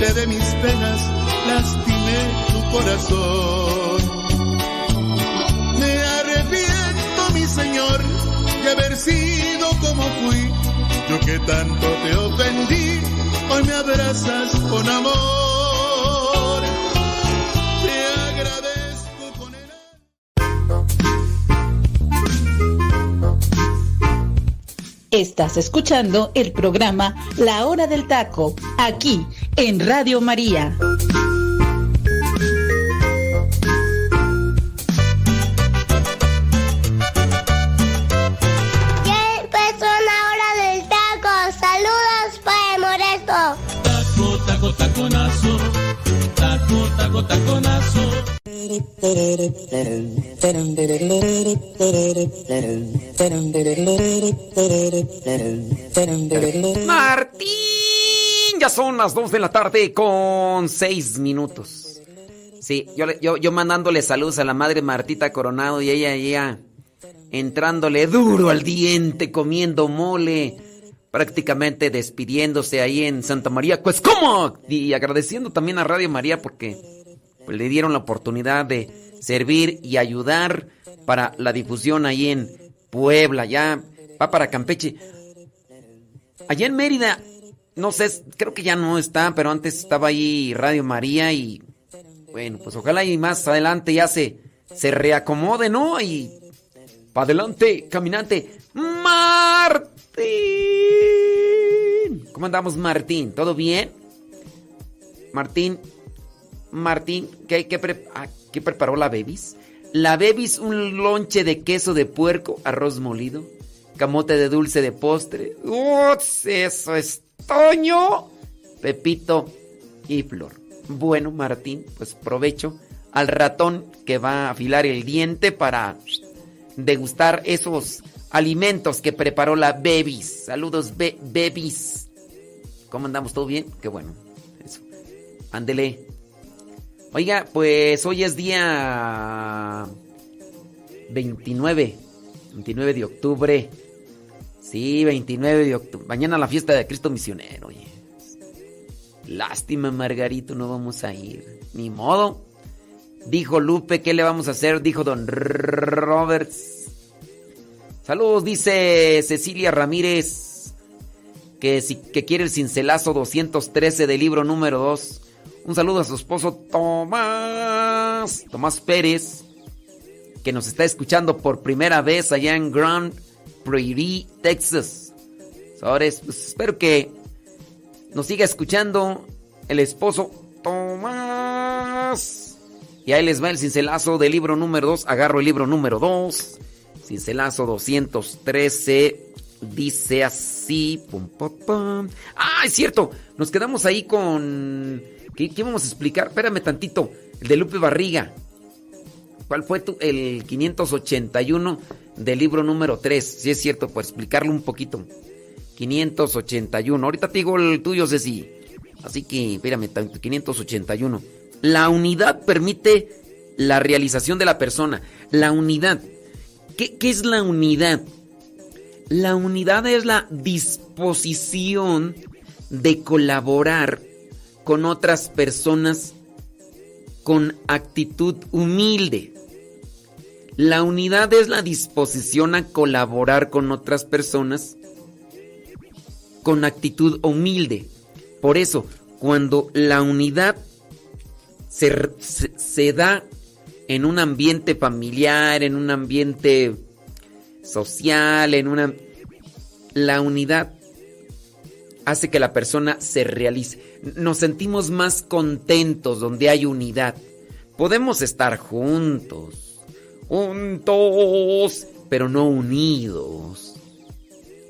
de mis penas, lastimé tu corazón. Me arrepiento, mi Señor, de haber sido como fui, yo que tanto te ofendí, hoy me abrazas con amor. Te agradezco con el Estás escuchando el programa La Hora del Taco, aquí en Radio María. Ya empezó la hora del taco. Saludos para el moresto. Taco, taco, taconazo. Taco, taco, taconazo. Martín, ya son las 2 de la tarde con 6 minutos. Sí, yo, yo, yo mandándole saludos a la madre Martita Coronado y ella, ella entrándole duro al diente, comiendo mole, prácticamente despidiéndose ahí en Santa María. Pues, ¿cómo? Y agradeciendo también a Radio María porque pues, le dieron la oportunidad de servir y ayudar para la difusión ahí en Puebla, ya va para Campeche. Allá en Mérida, no sé, creo que ya no está, pero antes estaba ahí Radio María y bueno, pues ojalá y más adelante ya se, se reacomode, ¿no? Y para adelante, caminante. Martín. ¿Cómo andamos, Martín? ¿Todo bien? Martín, Martín, ¿qué, qué, pre- ah, ¿qué preparó la Bebis? La Bebis, un lonche de queso de puerco, arroz molido, camote de dulce de postre. ¡Uts! Eso es Toño, Pepito y Flor. Bueno, Martín, pues provecho al ratón que va a afilar el diente para degustar esos alimentos que preparó la Bebis. Saludos, Be Bebis. ¿Cómo andamos? ¿Todo bien? Qué bueno. Eso. Ándele. Oiga, pues hoy es día 29. 29 de octubre. Sí, 29 de octubre. Mañana la fiesta de Cristo Misionero. Oye. Lástima, Margarito, no vamos a ir. Ni modo. Dijo Lupe, ¿qué le vamos a hacer? Dijo Don Roberts. Saludos, dice Cecilia Ramírez. Que, si, que quiere el cincelazo 213 del libro número 2. Un saludo a su esposo Tomás. Tomás Pérez. Que nos está escuchando por primera vez allá en Grand Prairie, Texas. Sabores, pues espero que nos siga escuchando el esposo Tomás. Y ahí les va el cincelazo del libro número 2. Agarro el libro número 2. Cincelazo 213. Dice así. Pum, pum, pum. Ah, es cierto. Nos quedamos ahí con. ¿Qué, qué vamos a explicar? Espérame tantito. El de Lupe Barriga. ¿Cuál fue tu, el 581 del libro número 3? Si es cierto, por explicarlo un poquito. 581. Ahorita te digo el tuyo, Ceci. Así que, espérame, 581. La unidad permite la realización de la persona. La unidad. ¿Qué, qué es la unidad? La unidad es la disposición de colaborar con otras personas con actitud humilde. La unidad es la disposición a colaborar con otras personas con actitud humilde. Por eso, cuando la unidad se, da en un ambiente familiar, en un ambiente social, en una... La unidad hace que la persona se realice. Nos sentimos más contentos donde hay unidad. Podemos estar juntos, juntos, pero no unidos.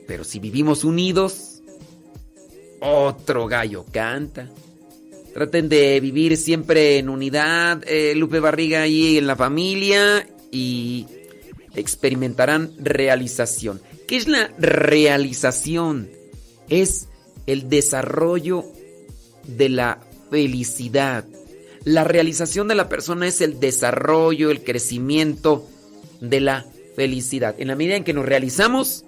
Pero si vivimos unidos, otro gallo canta. Traten de vivir siempre en unidad, eh, Lupe Barriga ahí en la familia y experimentarán realización. ¿Qué es la realización? Es el desarrollo de la felicidad. La realización de la persona es el desarrollo, el crecimiento de la felicidad. En la medida en que nos realizamos,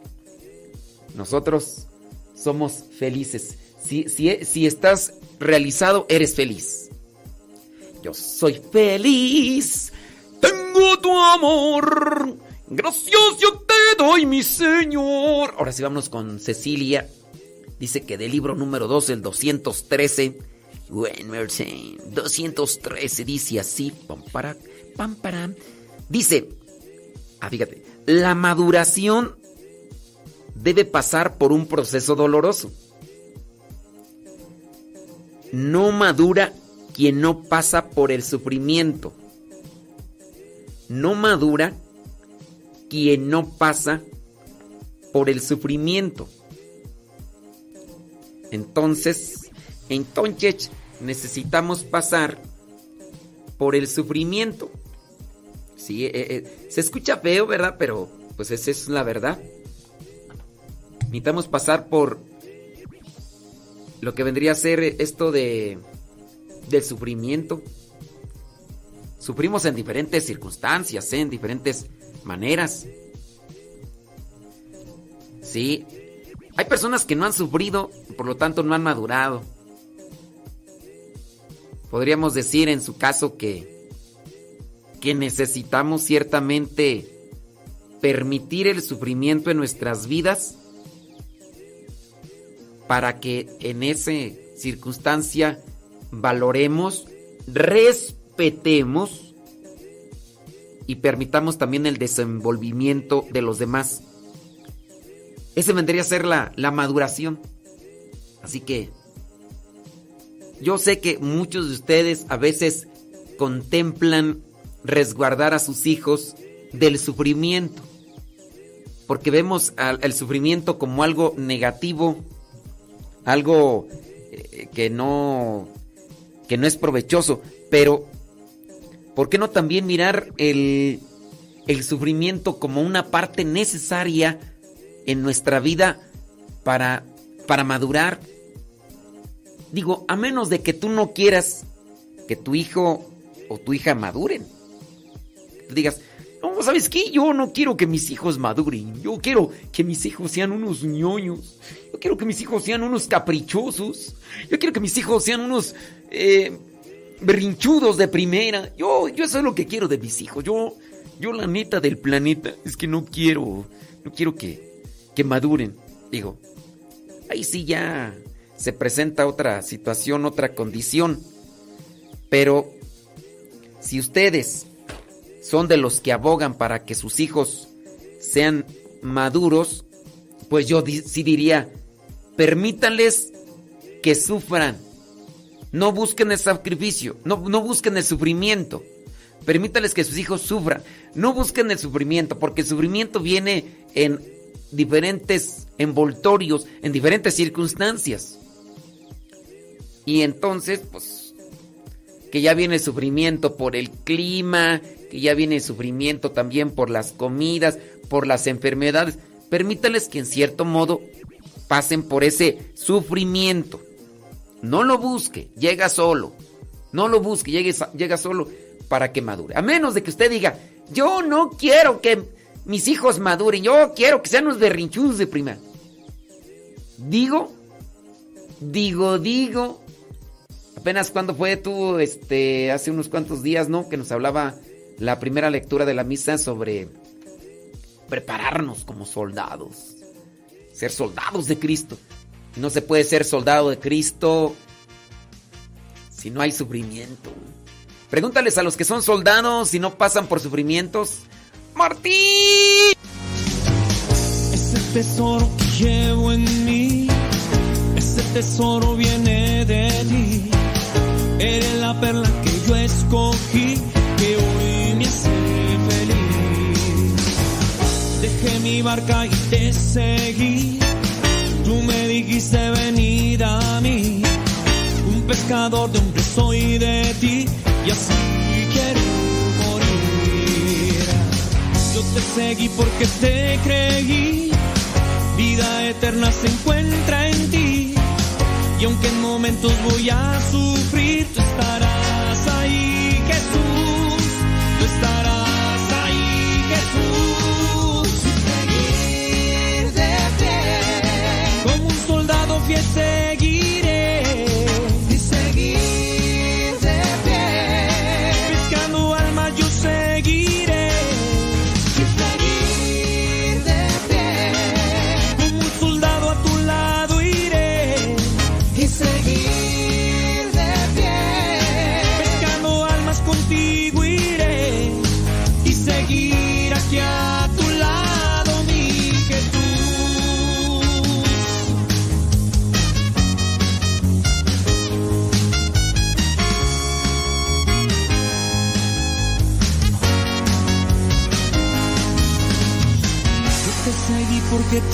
nosotros somos felices. Si, si, estás realizado, eres feliz. Yo soy feliz, tengo tu amor. Gracias yo te doy, mi Señor. Ahora sí, vamos con Cecilia dice que del libro número 2, el 213, bueno, 213 dice así, pam, para, pam, para, dice, ah, fíjate, la maduración debe pasar por un proceso doloroso. No madura quien no pasa por el sufrimiento. No madura quien no pasa por el sufrimiento. Entonces, entonces necesitamos pasar por el sufrimiento. Sí, eh, eh, se escucha feo, ¿verdad? Pero pues esa es la verdad. Necesitamos pasar por lo que vendría a ser esto de del sufrimiento. Sufrimos en diferentes circunstancias, en diferentes maneras. Sí, hay personas que no han sufrido, por lo tanto no han madurado. Podríamos decir en su caso que, que necesitamos ciertamente permitir el sufrimiento en nuestras vidas para que en esa circunstancia valoremos, respetemos y permitamos también el desenvolvimiento de los demás. Ese vendría a ser la, la maduración. Así que yo sé que muchos de ustedes a veces contemplan resguardar a sus hijos del sufrimiento. Porque vemos el sufrimiento como algo negativo, algo eh, que no que no es provechoso, pero ¿por qué no también mirar el, el sufrimiento como una parte necesaria en nuestra vida para, para madurar. Digo, a menos de que tú no quieras que tu hijo o tu hija maduren. Tú digas, no, ¿sabes qué? Yo no quiero que mis hijos maduren. Yo quiero que mis hijos sean unos ñoños. Yo quiero que mis hijos sean unos caprichosos. Yo quiero que mis hijos sean unos eh, berrinchudos de primera. Yo, yo eso es lo que quiero de mis hijos. Yo, yo la neta del planeta es que no quiero, no quiero que, que maduren. Digo, ahí sí ya se presenta otra situación, otra condición. Pero si ustedes son de los que abogan para que sus hijos sean maduros, pues yo sí diría, permítanles que sufran. No busquen el sacrificio, no, no busquen el sufrimiento. Permítanles que sus hijos sufran. No busquen el sufrimiento, porque el sufrimiento viene en diferentes envoltorios, en diferentes circunstancias. Y entonces, pues, que ya viene sufrimiento por el clima, que ya viene sufrimiento también por las comidas, por las enfermedades. Permítales que en cierto modo pasen por ese sufrimiento. No lo busque, llega solo. No lo busque, llega solo para que madure. A menos de que usted diga, yo no quiero que mis hijos maduren, yo quiero que sean unos berrinchus de prima. Digo, digo, digo. Apenas cuando fue tú, este, hace unos cuantos días, ¿no? Que nos hablaba la primera lectura de la misa sobre prepararnos como soldados. Ser soldados de Cristo. No se puede ser soldado de Cristo si no hay sufrimiento. Pregúntales a los que son soldados si no pasan por sufrimientos. ¡Martín! Ese tesoro que llevo en mí, ese tesoro viene de ti. Eres la perla que yo escogí, que hoy me hace feliz. Dejé mi barca y te seguí. Tú me dijiste venid a mí. Un pescador de hombres soy de ti y así quiero morir. Yo te seguí porque te creí. Vida eterna se encuentra en ti. Y aunque en momentos voy a sufrir, tú estarás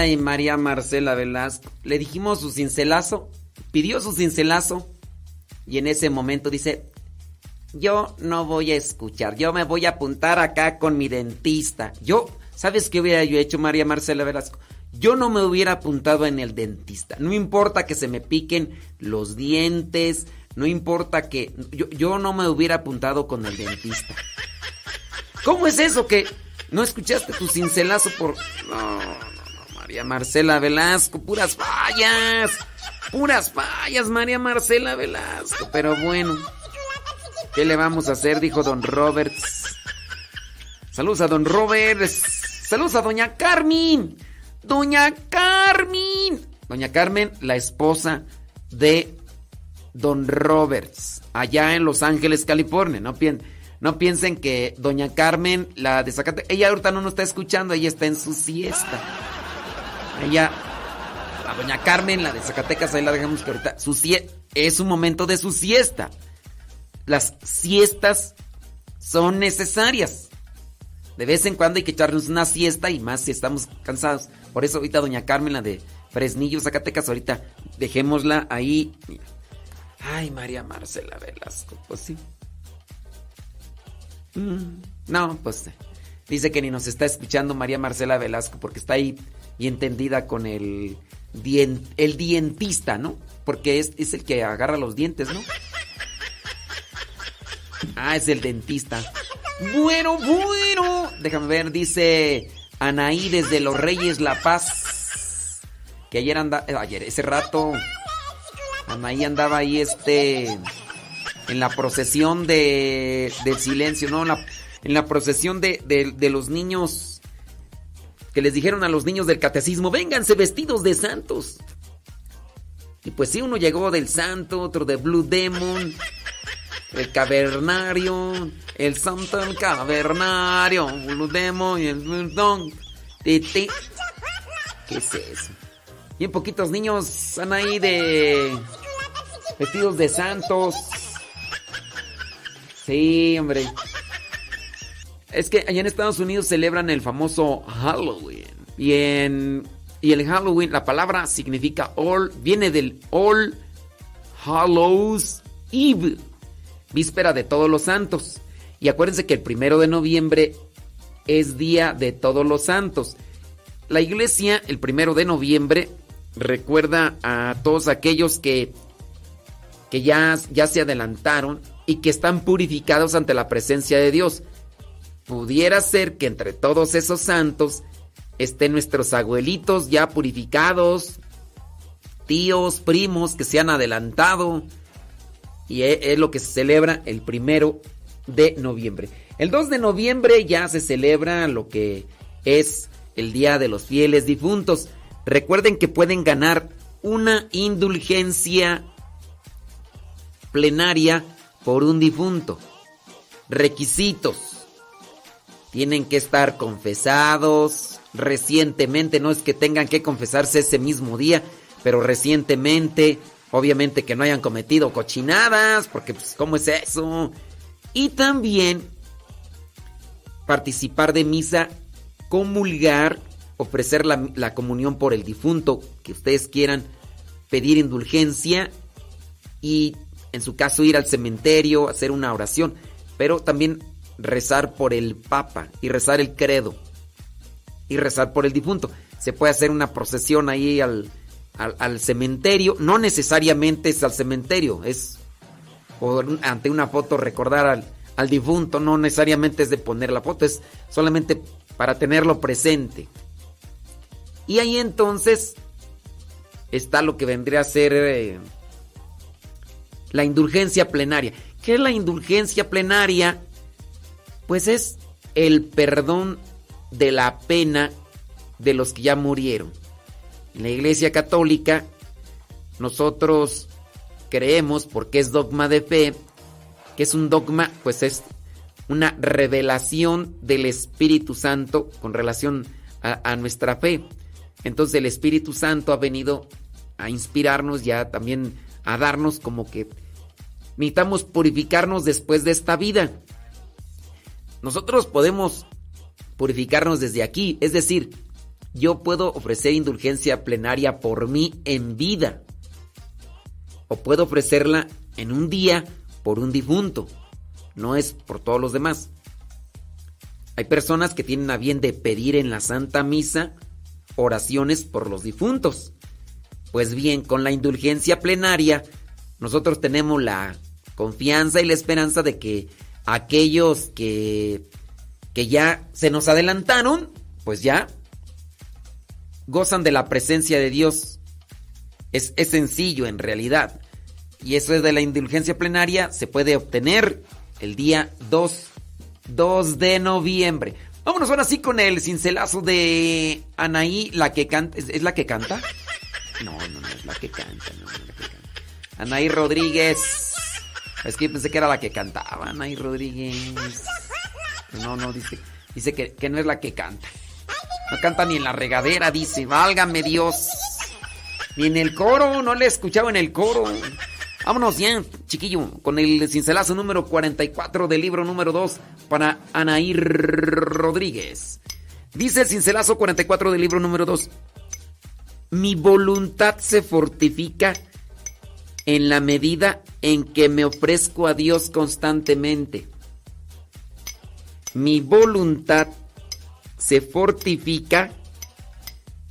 Ay, María Marcela Velasco. Le dijimos su cincelazo, pidió su cincelazo y en ese momento dice, yo no voy a escuchar, yo me voy a apuntar acá con mi dentista. Yo, ¿sabes qué hubiera yo hecho, María Marcela Velasco? Yo no me hubiera apuntado en el dentista. No importa que se me piquen los dientes, no importa que... Yo, yo no me hubiera apuntado con el dentista. ¿Cómo es eso que no escuchaste tu cincelazo por... No, María Marcela Velasco, puras fallas. Puras fallas, María Marcela Velasco. Pero bueno, ¿qué le vamos a hacer? Dijo don Roberts. Saludos a don Roberts. Saludos a doña Carmen. Doña Carmen. Doña Carmen, la esposa de don Roberts, allá en Los Ángeles, California. No, no piensen que doña Carmen, la de Zacatecas, ella ahorita no nos está escuchando, ella está en su siesta. Ella, la doña Carmen, la de Zacatecas, ahí la dejamos que ahorita, su es un momento de su siesta. Las siestas son necesarias. De vez en cuando hay que echarnos una siesta y más si estamos cansados. Por eso ahorita doña Carmen, la de Fresnillo, Zacatecas, ahorita dejémosla ahí. Ay, María Marcela Velasco, pues sí. Mm, No, pues Dice que ni nos está escuchando María Marcela Velasco porque está ahí y entendida con el, el dientista, ¿no? Porque es, es el que agarra los dientes, ¿no? Ah, es el dentista. Bueno, bueno. Déjame ver, dice Anaí desde Los Reyes La Paz. Que ayer anda, eh, ayer, ese rato. Anaí andaba ahí este en la procesión de del silencio, no, en la procesión de, de, los niños que les dijeron a los niños del catecismo, vénganse vestidos de santos. Y pues sí, uno llegó del santo, otro de Blue Demon, el cavernario, el santo el cavernario, Blue Demon y el Blue Don. ¿Qué es eso? Bien poquitos niños están ahí de vestidos de santos. Sí, hombre. Es que allá en Estados Unidos celebran el famoso Halloween. Y en y el Halloween, la palabra significa all, viene del All Hallows Eve, víspera de todos los santos. Y acuérdense que el primero de noviembre es día de todos los santos. La iglesia, el primero de noviembre, recuerda a todos aquellos que, que ya, ya se adelantaron y que están purificados ante la presencia de Dios. Pudiera ser que entre todos esos santos estén nuestros abuelitos ya purificados, tíos, primos que se han adelantado. Y e, es lo que se celebra el primero de noviembre. El 2 de noviembre ya se celebra lo que es el Día de los Fieles Difuntos. Recuerden que pueden ganar una indulgencia plenaria por un difunto. Requisitos. Tienen que estar confesados recientemente, no es que tengan que confesarse ese mismo día, pero recientemente, obviamente que no hayan cometido cochinadas, porque pues ¿cómo es eso? Y también participar de misa, comulgar, ofrecer la, la comunión por el difunto que ustedes quieran, pedir indulgencia y en su caso ir al cementerio, hacer una oración, pero también rezar por el Papa y rezar el credo y rezar por el difunto. Se puede hacer una procesión ahí al, al, cementerio, no necesariamente es al cementerio, es ante una foto recordar al, al difunto, no necesariamente es de poner la foto, es solamente para tenerlo presente. Y ahí entonces está lo que vendría a ser... Eh, la indulgencia plenaria. ¿Qué es la indulgencia plenaria? Pues es el perdón de la pena de los que ya murieron. En la Iglesia Católica nosotros creemos, porque es dogma de fe, que es un dogma, pues es una revelación del Espíritu Santo con relación a, nuestra fe. Entonces el Espíritu Santo ha venido a inspirarnos ya también a darnos como que necesitamos purificarnos después de esta vida. Nosotros podemos purificarnos desde aquí, es decir, yo puedo ofrecer indulgencia plenaria por mí en vida o puedo ofrecerla en un día por un difunto, no es por todos los demás. Hay personas que tienen a bien de pedir en la Santa Misa oraciones por los difuntos. Pues bien, con la indulgencia plenaria, nosotros tenemos la confianza y la esperanza de que aquellos que, que ya se nos adelantaron, pues ya gozan de la presencia de Dios. Es, es sencillo en realidad. Y eso es de la indulgencia plenaria, se puede obtener el día 2, 2 de noviembre. Vámonos ahora sí con el cincelazo de Anaí, la que canta. ¿Es, la que canta? No, no, no es la que canta, no, no es la que canta. Anaí Rodríguez. Es que pensé que era la que cantaba, Anaí Rodríguez. No, no, dice, dice que, que no es la que canta. No canta ni en la regadera, dice. Válgame Dios. Ni en el coro, no le he escuchado en el coro. Vámonos ya, chiquillo, con el cincelazo número 44 del libro número 2 para Anaí Rodríguez. Dice el cincelazo 44 del libro número 2. Mi voluntad se fortifica en la medida en que me ofrezco a Dios constantemente. Mi voluntad se fortifica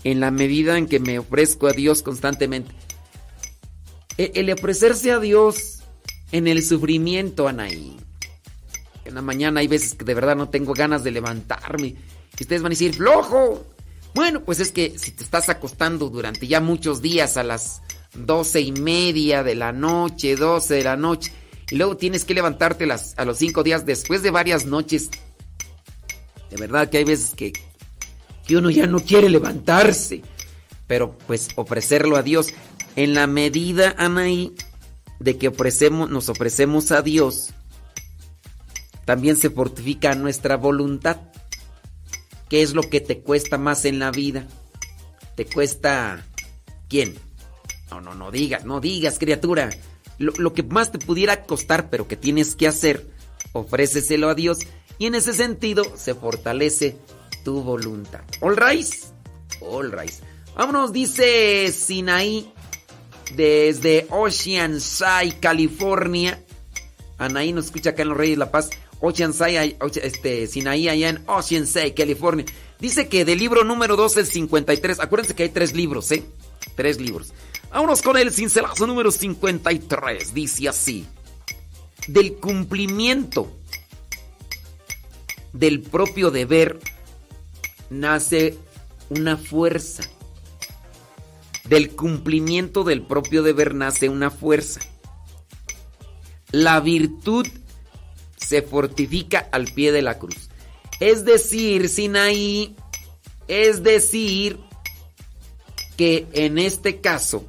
en la medida en que me ofrezco a Dios constantemente. E, el, ofrecerse a Dios en el sufrimiento, Anaí. En la mañana hay veces que de verdad no tengo ganas de levantarme. Y ustedes van a decir, flojo. Bueno, pues es que si te estás acostando durante ya muchos días a las doce y media de la noche, doce de la noche, y luego tienes que levantarte las, a los cinco días después de varias noches. De verdad que hay veces que, que uno ya no quiere levantarse. Pero pues ofrecerlo a Dios. En la medida, Anaí, de que ofrecemos, nos ofrecemos a Dios, también se fortifica nuestra voluntad. ¿Qué es lo que te cuesta más en la vida? ¿Te cuesta quién? No, no, no digas, no digas, criatura. Lo, que más te pudiera costar, pero que tienes que hacer, ofréceselo a Dios y en ese sentido se fortalece tu voluntad. All right, all right. Vámonos, dice Sinaí desde Oceanside, California. Anaí nos escucha acá en Los Reyes la Paz. Oceanside, este, Sinaí, allá en Oceanside, California. Dice que del libro número 2, el 53. Acuérdense que hay tres libros, ¿eh? Tres libros. Vámonos con el cincelazo número 53. Dice así. Del cumplimiento del propio deber nace una fuerza. Del cumplimiento del propio deber nace una fuerza. La virtud se fortifica al pie de la cruz. Es decir, Sinaí, es decir, que en este caso,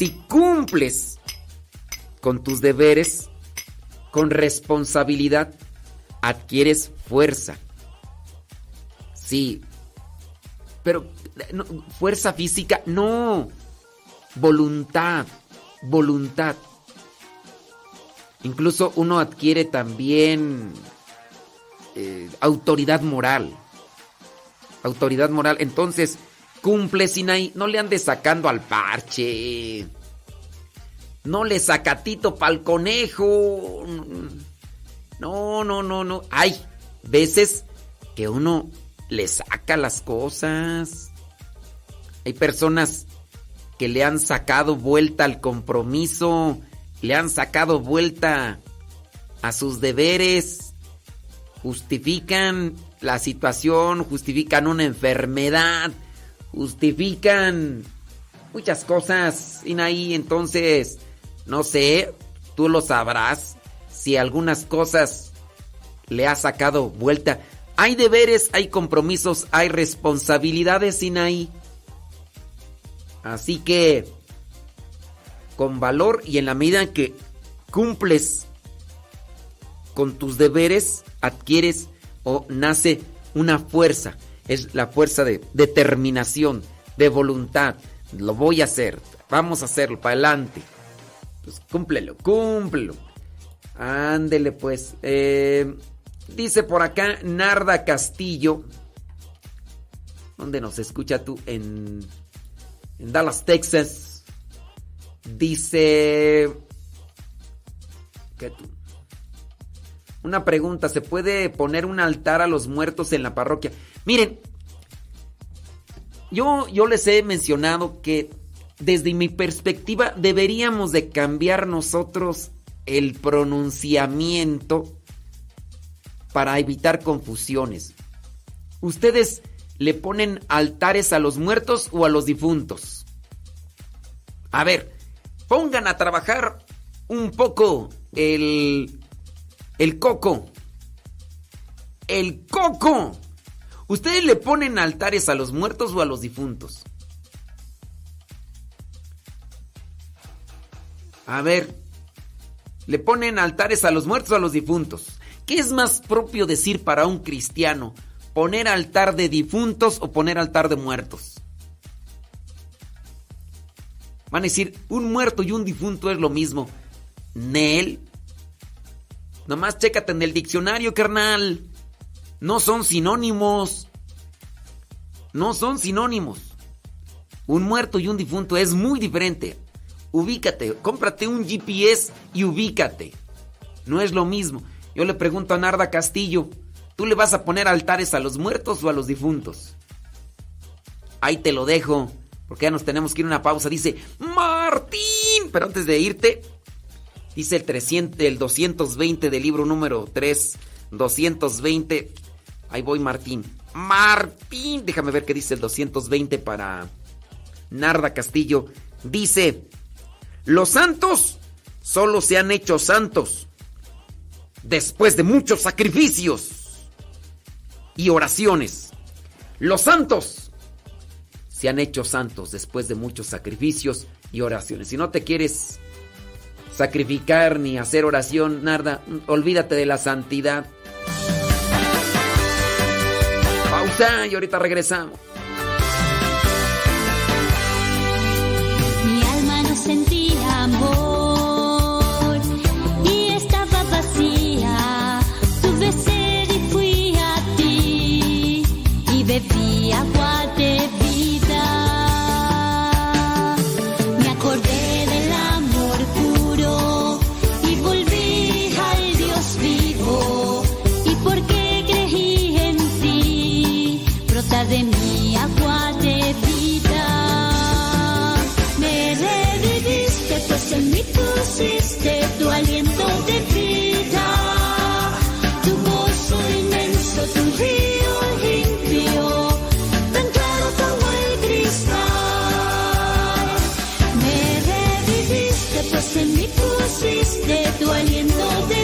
si cumples con tus deberes, con responsabilidad, adquieres fuerza. Sí, pero fuerza física, no. Voluntad, voluntad. Incluso uno adquiere también eh, autoridad moral. Autoridad moral. Entonces, cumple ahí. No le andes sacando al parche. No le sacatito pa'l conejo. No, no, no, no. Hay veces que uno le saca las cosas. Hay personas que le han sacado vuelta al compromiso, le han sacado vuelta a sus deberes, justifican la situación, justifican una enfermedad, justifican muchas cosas, ahí entonces, no sé, tú lo sabrás si algunas cosas le ha sacado vuelta. Hay deberes, hay compromisos, hay responsabilidades, Sinaí. Así que, con valor y en la medida en que cumples con tus deberes, adquieres o nace una fuerza. Es la fuerza de determinación, de voluntad. Lo voy a hacer. Vamos a hacerlo, para adelante. Pues cúmplelo, cúmplelo. Ándele pues. Eh, dice por acá Narda Castillo. ¿Dónde nos escucha tú? En, en Dallas, Texas. Dice... ¿Qué tú? Una pregunta, ¿se puede poner un altar a los muertos en la parroquia? Miren, yo, yo les he mencionado que desde mi perspectiva deberíamos de cambiar nosotros el pronunciamiento para evitar confusiones. ¿Ustedes le ponen altares a los muertos o a los difuntos? A ver, pongan a trabajar un poco el, el coco. El coco. ¿Ustedes le ponen altares a los muertos o a los difuntos? A ver, le ponen altares a los muertos o a los difuntos. ¿Qué es más propio decir para un cristiano? ¿Poner altar de difuntos o poner altar de muertos? Van a decir, un muerto y un difunto es lo mismo. Nel. Nomás chécate en el diccionario, carnal. No son sinónimos. No son sinónimos. Un muerto y un difunto es muy diferente ubícate, cómprate un GPS y ubícate. No es lo mismo. Yo le pregunto a Narda Castillo, ¿Tú le vas a poner altares a los muertos o a los difuntos? Ahí te lo dejo, porque ya nos tenemos que ir a una pausa. Dice, Martín, pero antes de irte, dice el 300, el 220 del libro número 3, 220. Ahí voy, Martín. Martín, déjame ver qué dice el 220 para Narda Castillo. Dice, los santos solo se han hecho santos después de muchos sacrificios y oraciones. Los santos se han hecho santos después de muchos sacrificios y oraciones. Si no te quieres sacrificar ni hacer oración, nada, olvídate de la santidad. Y ahorita regresamos. Pusiste tu aliento de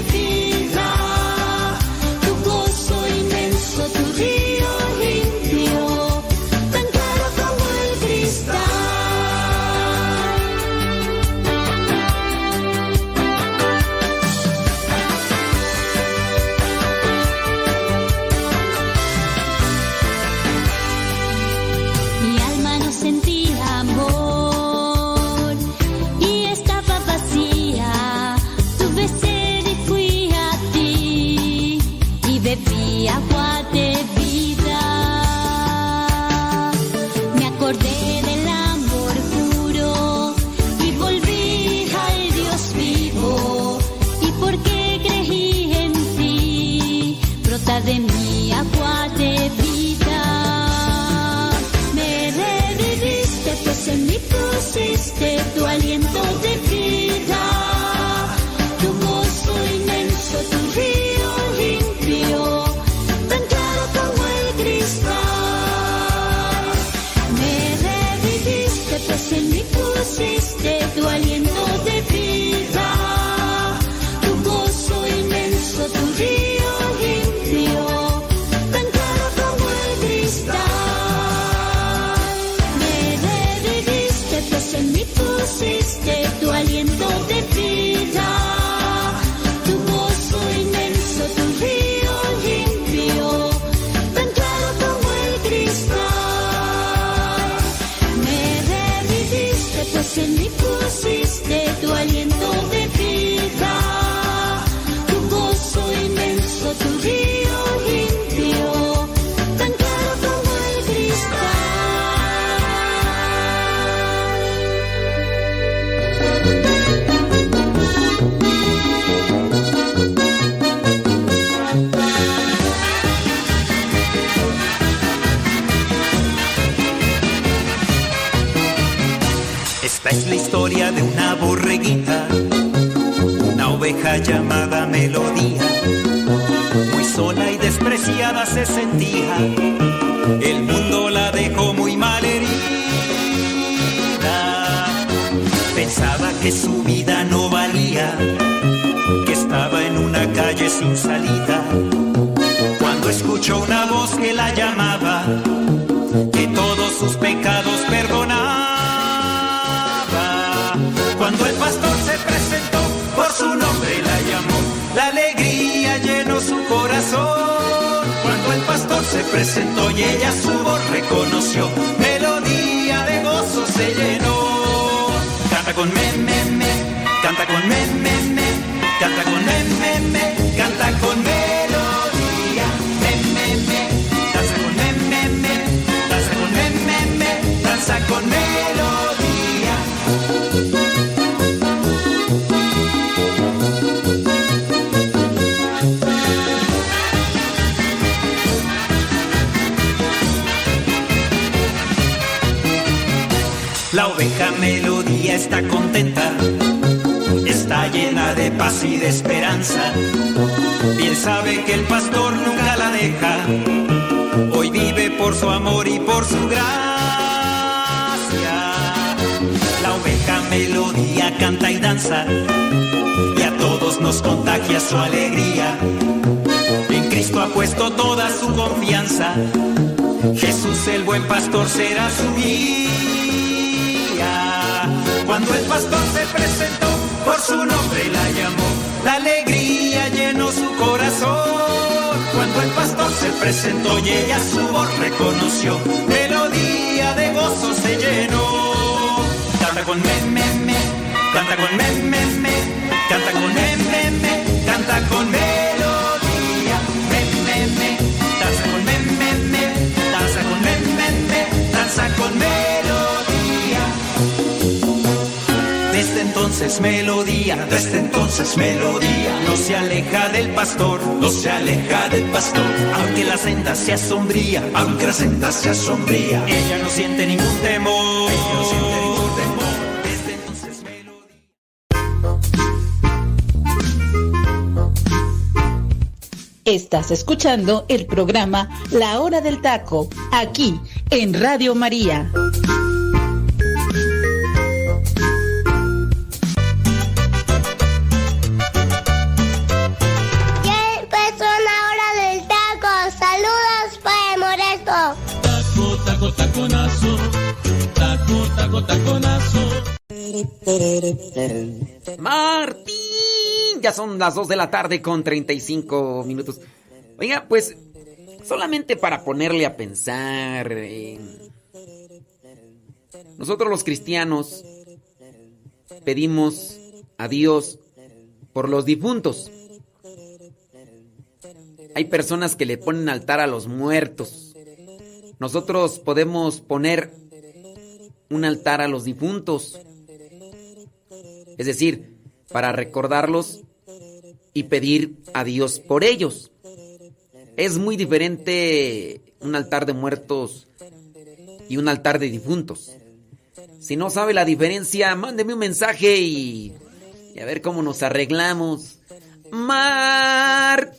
pusiste tu aliento historia de una borreguita, una oveja llamada Melodía. Muy sola y despreciada se sentía, el mundo la dejó muy mal herida. Pensaba que su vida no valía, que estaba en una calle sin salida. Cuando escuchó una voz que la llamaba, que todos sus pecados perdonaba. Se presentó, por su nombre la llamó. La alegría llenó su corazón. Cuando el pastor se presentó y ella su voz reconoció, melodía de gozo se llenó. Canta con me, me, me, canta con me, me, me, canta con me, me, me, Oveja melodía está contenta, está llena de paz y de esperanza. Bien sabe que el pastor nunca la deja, hoy vive por su amor y por su gracia. La oveja melodía canta y danza, y a todos nos contagia su alegría. En Cristo ha puesto toda su confianza. Jesús el buen pastor será su guía. Cuando el pastor se presentó, por su nombre la llamó. La alegría llenó su corazón. Cuando el pastor se presentó y ella su voz reconoció, melodía de gozo se llenó. Canta con me, me, me, canta con me, me, me, canta con me, me, me, canta con melodía, me, me, me, danza con me, me, me, danza con me, me, me, danza con melodía. Entonces melodía, desde entonces melodía, no se aleja del pastor, no se aleja del pastor, aunque la senda sea sombría, aunque la senda sea sombría, ella no siente ningún temor, ella no siente ningún temor. Desde entonces Estás escuchando el programa La Hora del Taco, aquí en Radio María. Martín, ya son las 2 de la tarde con 35 minutos. Oiga, pues solamente para ponerle a pensar. eh, nosotros los cristianos pedimos a Dios por los difuntos. Hay personas que le ponen altar a los muertos. Nosotros podemos poner un altar a los difuntos. Es decir, para recordarlos y pedir a Dios por ellos. Es muy diferente un altar de muertos y un altar de difuntos. Si no sabe la diferencia, mándeme un mensaje y, y a ver cómo nos arreglamos. Martín.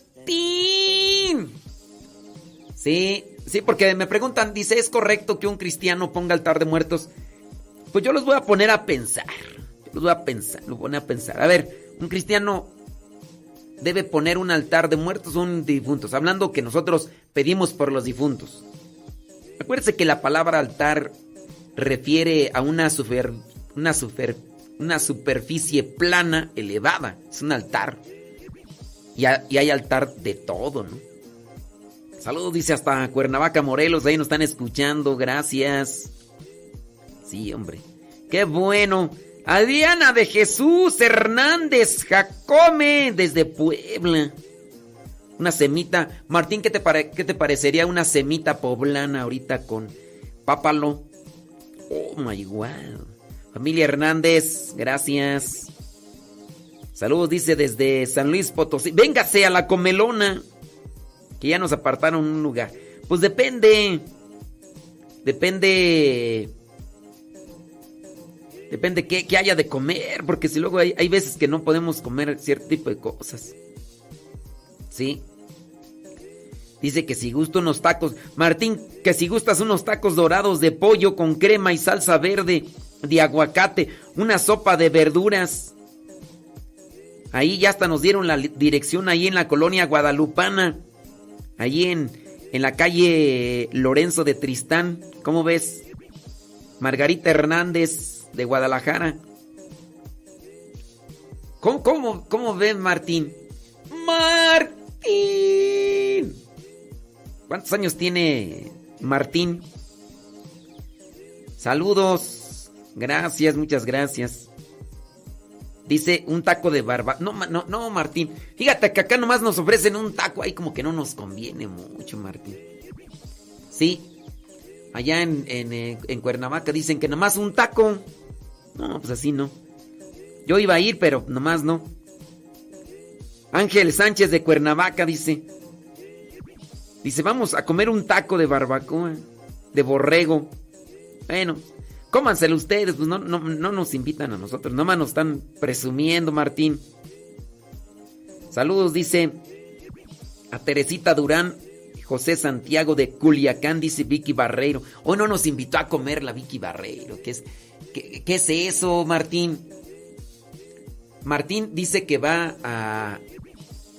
Sí, sí, porque me preguntan, dice, ¿es correcto que un cristiano ponga altar de muertos? Pues yo los voy a poner a pensar. Voy a pensar, los voy a pensar. A ver, un cristiano debe poner un altar de muertos o un difuntos. Hablando que nosotros pedimos por los difuntos. Acuérdese que la palabra altar refiere a una, super, una, super, una superficie plana, elevada. Es un altar. Y, y hay altar de todo, ¿no? Saludos, dice hasta Cuernavaca, Morelos. Ahí nos están escuchando. Gracias. Sí, hombre. Qué bueno. Adriana de Jesús Hernández Jacome desde Puebla. Una semita. Martín, ¿qué te, qué te parecería una semita poblana ahorita con pápalo? Oh my wow. Familia Hernández, gracias. Saludos, dice desde San Luis Potosí. Véngase a la comelona. Que ya nos apartaron un lugar. Pues depende. Depende. Depende qué, qué haya de comer. Porque si luego hay, hay veces que no podemos comer cierto tipo de cosas. Sí. Dice que si gusta unos tacos. Martín, que si gustas unos tacos dorados de pollo con crema y salsa verde, de aguacate, una sopa de verduras. Ahí ya hasta nos dieron la dirección ahí en la colonia guadalupana. Ahí en, en la calle Lorenzo de Tristán. ¿Cómo ves? Margarita Hernández de Guadalajara. ¿Cómo, cómo, cómo ves, Martín? Martín. ¿Cuántos años tiene Martín? Saludos. Gracias, muchas gracias. Dice un taco de barba. No, no, no, Martín. Fíjate que acá nomás nos ofrecen un taco. Ahí como que no nos conviene mucho, Martín. Sí. Allá en, en, eh, en Cuernavaca dicen que nomás un taco. No, pues así no. Yo iba a ir, pero nomás no. Ángel Sánchez de Cuernavaca dice. Dice, vamos a comer un taco de barbacoa. De borrego. Bueno, Cómanselo ustedes, pues no, no, no nos invitan a nosotros, nomás nos están presumiendo, Martín. Saludos, dice a Teresita Durán, José Santiago de Culiacán, dice Vicky Barreiro. Hoy no nos invitó a comer la Vicky Barreiro. ¿Qué es, qué, es eso, Martín? Martín dice que va a...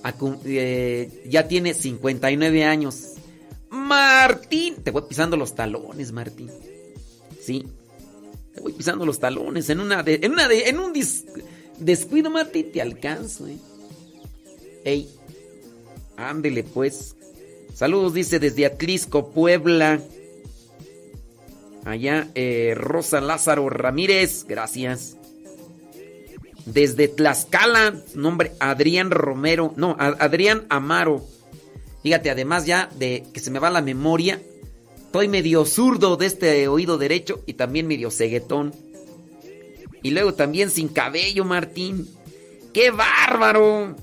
a eh, ya tiene 59 años. Martín, te voy pisando los talones, Martín. Sí. Te voy pisando los talones. En una de, en un descuido, Martín, te alcanzo, eh. Ey. Ándele, pues. Saludos, dice desde Atlisco, Puebla. Allá, eh, Rosa Lázaro Ramírez, gracias. Desde Tlaxcala, nombre Adrián Romero, no, Adrián Amaro. Fíjate, además ya de que se me va la memoria, estoy medio zurdo de este oído derecho y también medio ceguetón. Y luego también sin cabello, Martín. ¡Qué bárbaro!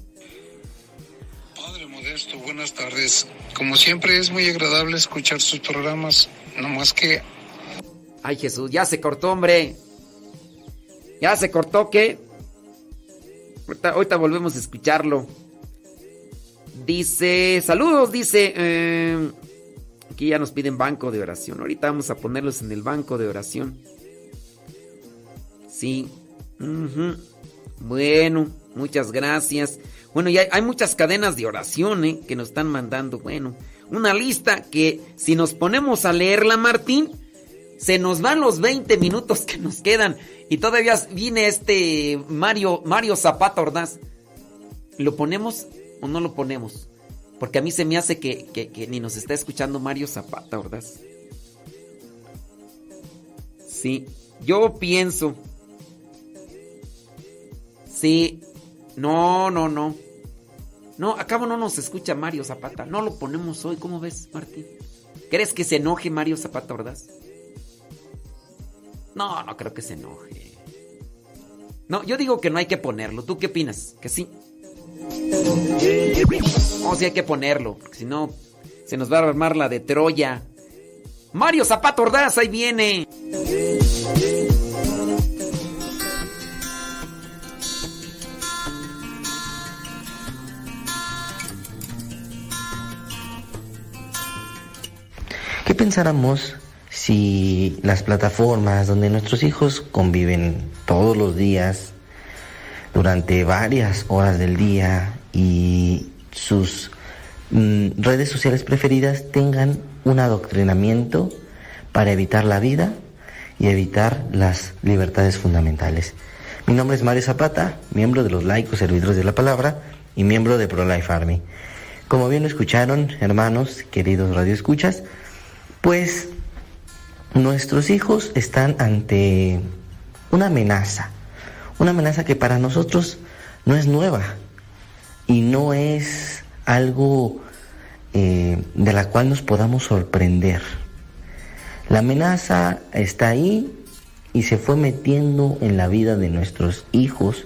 Padre Modesto, buenas tardes. Como siempre es muy agradable escuchar sus programas, no más que Ay, Jesús, ya se cortó, hombre. Ya se cortó, ¿qué? Ahorita, volvemos a escucharlo. Dice, saludos, dice. eh, aquí ya nos piden banco de oración. Ahorita vamos a ponerlos en el banco de oración. Sí. Bueno, muchas gracias. Bueno, ya hay muchas cadenas de oración ¿eh? que nos están mandando. Bueno, una lista que si nos ponemos a leerla, Martín, se nos van los 20 minutos que nos quedan. Y todavía viene este Mario, Mario Zapata Ordaz. ¿Lo ponemos o no lo ponemos? Porque a mí se me hace que, que- ni nos está escuchando Mario Zapata Ordaz. Sí, yo pienso. Sí, no, no, no. No, acabo no nos escucha Mario Zapata. No lo ponemos hoy, ¿cómo ves, Martín? ¿Crees que se enoje Mario Zapata Ordaz? No, no creo que se enoje. No, yo digo que no hay que ponerlo. ¿Tú qué opinas? ¿Que sí? No, sí hay que ponerlo, porque si no, se nos va a armar la de Troya. Mario Zapata Ordaz, ahí viene. ¿Qué pensáramos si las plataformas donde nuestros hijos conviven todos los días, durante varias horas del día y sus mm, redes sociales preferidas tengan un adoctrinamiento para evitar la vida y evitar las libertades fundamentales? Mi nombre es Mario Zapata, miembro de los laicos servidores de la palabra y miembro de ProLife Army. Como bien lo escucharon, hermanos, queridos radioescuchas, pues nuestros hijos están ante una amenaza, una amenaza que para nosotros no es nueva y no es algo eh, de la cual nos podamos sorprender. La amenaza está ahí y se fue metiendo en la vida de nuestros hijos,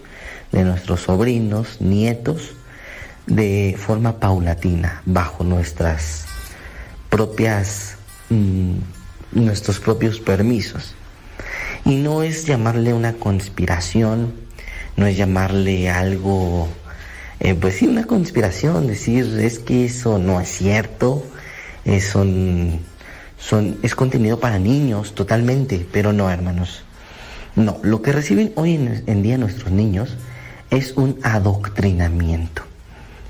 de nuestros sobrinos, nietos, de forma paulatina, bajo nuestras propias mm, nuestros propios permisos. Y no es llamarle una conspiración, no es llamarle algo, eh, pues sí, una conspiración, decir es que eso no es cierto, eh, son, son, es contenido para niños totalmente, pero no, hermanos. No, lo que reciben hoy en, en día nuestros niños es un adoctrinamiento.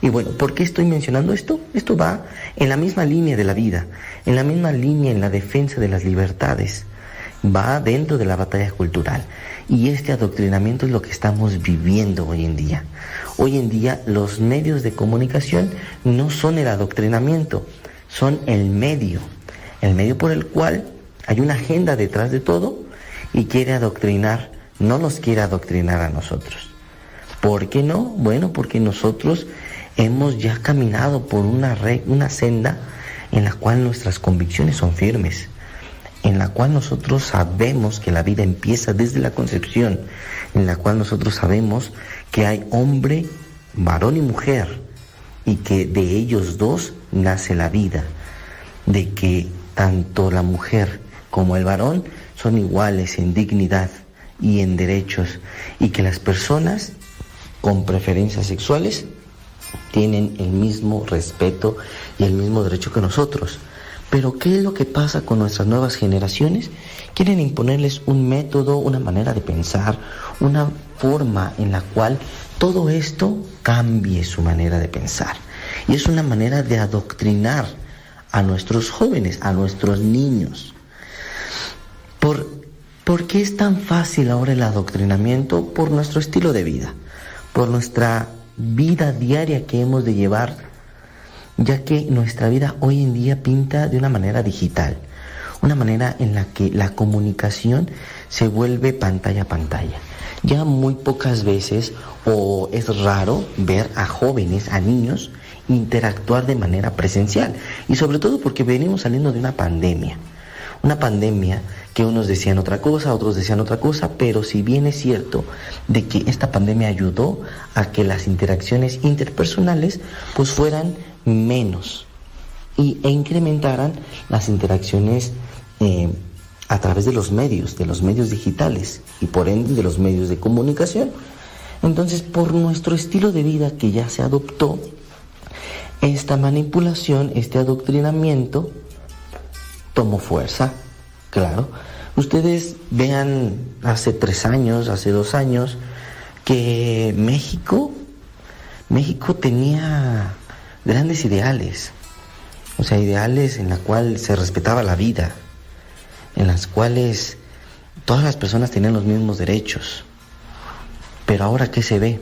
Y bueno, ¿por qué estoy mencionando esto? Esto va en la misma línea de la vida, en la misma línea en la defensa de las libertades, va dentro de la batalla cultural. Y este adoctrinamiento es lo que estamos viviendo hoy en día. Hoy en día los medios de comunicación no son el adoctrinamiento, son el medio, el medio por el cual hay una agenda detrás de todo y quiere adoctrinar, no nos quiere adoctrinar a nosotros. ¿Por qué no? Bueno, porque nosotros hemos ya caminado por una, re- una senda en la cual nuestras convicciones son firmes, en la cual nosotros sabemos que la vida empieza desde la concepción, en la cual nosotros sabemos que hay hombre, varón y mujer, y que de ellos dos nace la vida, de que tanto la mujer como el varón son iguales en dignidad y en derechos y que las personas con preferencias sexuales tienen el mismo respeto y el mismo derecho que nosotros. Pero ¿qué es lo que pasa con nuestras nuevas generaciones? Quieren imponerles un método, una manera de pensar, una forma en la cual todo esto cambie su manera de pensar. Y es una manera de adoctrinar a nuestros jóvenes, a nuestros niños. ¿Por, ¿Por qué es tan fácil ahora el adoctrinamiento? Por nuestro estilo de vida, por nuestra vida diaria que hemos de llevar, ya que nuestra vida hoy en día pinta de una manera digital, una manera en la que la comunicación se vuelve pantalla a pantalla. Ya muy pocas veces o es raro ver a jóvenes, a niños, interactuar de manera presencial. Y sobre todo porque venimos saliendo de una pandemia. Una pandemia que unos decían otra cosa, otros decían otra cosa, pero si bien es cierto de que esta pandemia ayudó a que las interacciones interpersonales pues fueran menos y, e incrementaran las interacciones eh, a través de los medios, de los medios digitales y por ende de los medios de comunicación. Entonces, por nuestro estilo de vida que ya se adoptó, esta manipulación, este adoctrinamiento, tomó fuerza, claro. Ustedes vean hace tres años, hace dos años, que México, México tenía grandes ideales, o sea, ideales en la cual se respetaba la vida, en las cuales todas las personas tenían los mismos derechos. Pero ahora, ¿qué se ve?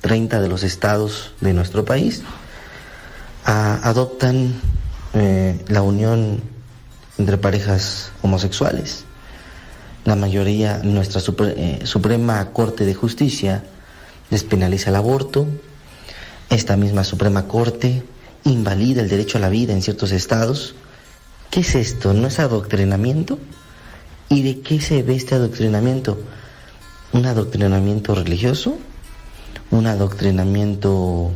30 de los estados de nuestro país adoptan eh, la unión entre parejas homosexuales. La mayoría, nuestra eh, Suprema Corte de Justicia despenaliza el aborto. Esta misma Suprema Corte invalida el derecho a la vida en ciertos estados. ¿Qué es esto? ¿No es adoctrinamiento? ¿Y de qué se ve este adoctrinamiento? ¿Un adoctrinamiento religioso? ¿Un adoctrinamiento...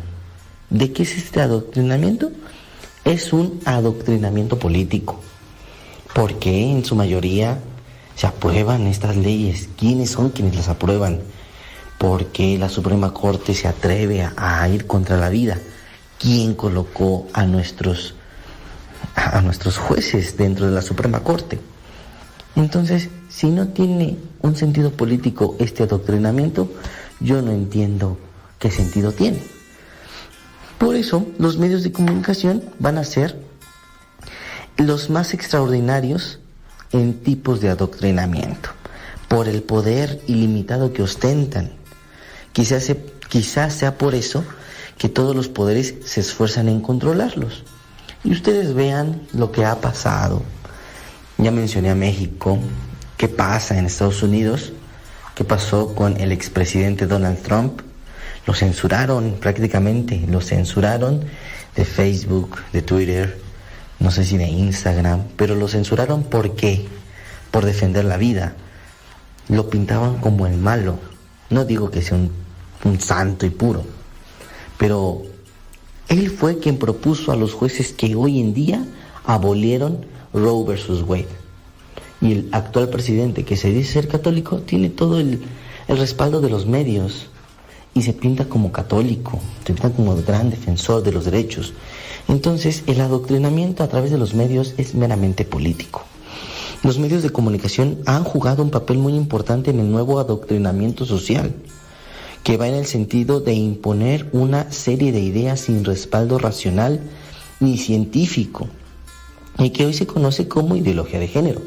¿De qué es este adoctrinamiento? Es un adoctrinamiento político, porque en su mayoría se aprueban estas leyes. ¿Quiénes son quienes las aprueban? Porque la Suprema Corte se atreve a, a ir contra la vida. ¿Quién colocó a nuestros a nuestros jueces dentro de la Suprema Corte. Entonces, si no tiene un sentido político este adoctrinamiento, yo no entiendo qué sentido tiene. Por eso, los medios de comunicación van a ser los más extraordinarios en tipos de adoctrinamiento, por el poder ilimitado que ostentan. Quizás, quizás sea por eso que todos los poderes se esfuerzan en controlarlos. Y ustedes vean lo que ha pasado. Ya mencioné a México, qué pasa en Estados Unidos, qué pasó con el expresidente Donald Trump. Lo censuraron prácticamente, lo censuraron de Facebook, de Twitter, no sé si de Instagram, pero lo censuraron ¿por qué? Por defender la vida. Lo pintaban como el malo. No digo que sea un, santo y puro, pero él fue quien propuso a los jueces que hoy en día abolieron Roe versus Wade. Y el actual presidente, que se dice ser católico, tiene todo el respaldo de los medios y se pinta como católico, se pinta como gran defensor de los derechos. Entonces, el adoctrinamiento a través de los medios es meramente político. Los medios de comunicación han jugado un papel muy importante en el nuevo adoctrinamiento social que va en el sentido de imponer una serie de ideas sin respaldo racional ni científico, y que hoy se conoce como ideología de género,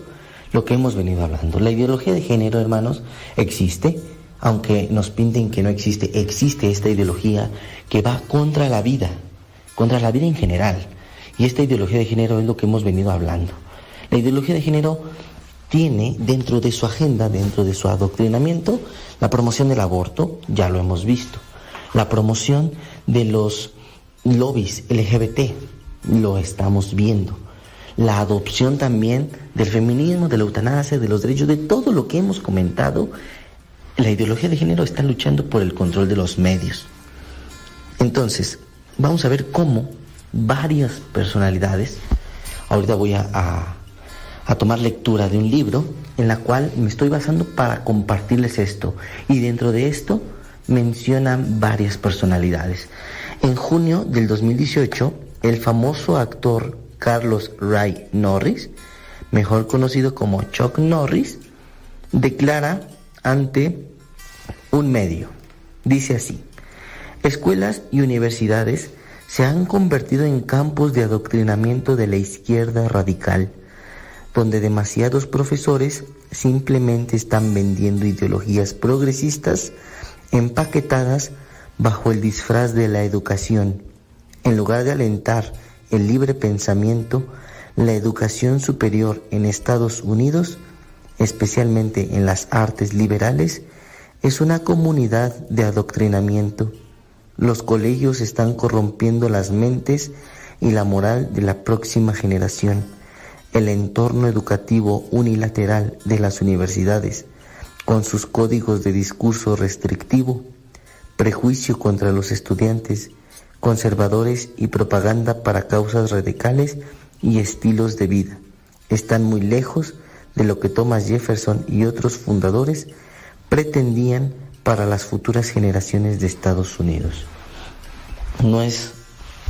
lo que hemos venido hablando. La ideología de género, hermanos, existe, aunque nos pinten que no existe, existe esta ideología que va contra la vida, contra la vida en general, y esta ideología de género es lo que hemos venido hablando. La ideología de género tiene dentro de su agenda, dentro de su adoctrinamiento, la promoción del aborto, ya lo hemos visto. La promoción de los lobbies LGBT, lo estamos viendo. La adopción también del feminismo, de la eutanasia, de los derechos, de todo lo que hemos comentado. La ideología de género está luchando por el control de los medios. Entonces, vamos a ver cómo varias personalidades, ahorita voy a, a, tomar lectura de un libro en la cual me estoy basando para compartirles esto. Y dentro de esto mencionan varias personalidades. En junio del 2018, el famoso actor Carlos Ray Norris, mejor conocido como Chuck Norris, declara ante un medio. Dice así, escuelas y universidades se han convertido en campos de adoctrinamiento de la izquierda radical, donde demasiados profesores simplemente están vendiendo ideologías progresistas empaquetadas bajo el disfraz de la educación. En lugar de alentar el libre pensamiento, la educación superior en Estados Unidos, especialmente en las artes liberales, es una comunidad de adoctrinamiento. Los colegios están corrompiendo las mentes y la moral de la próxima generación. El entorno educativo unilateral de las universidades, con sus códigos de discurso restrictivo, prejuicio contra los estudiantes, conservadores y propaganda para causas radicales y estilos de vida, están muy lejos de lo que Thomas Jefferson y otros fundadores pretendían para las futuras generaciones de Estados Unidos. No es,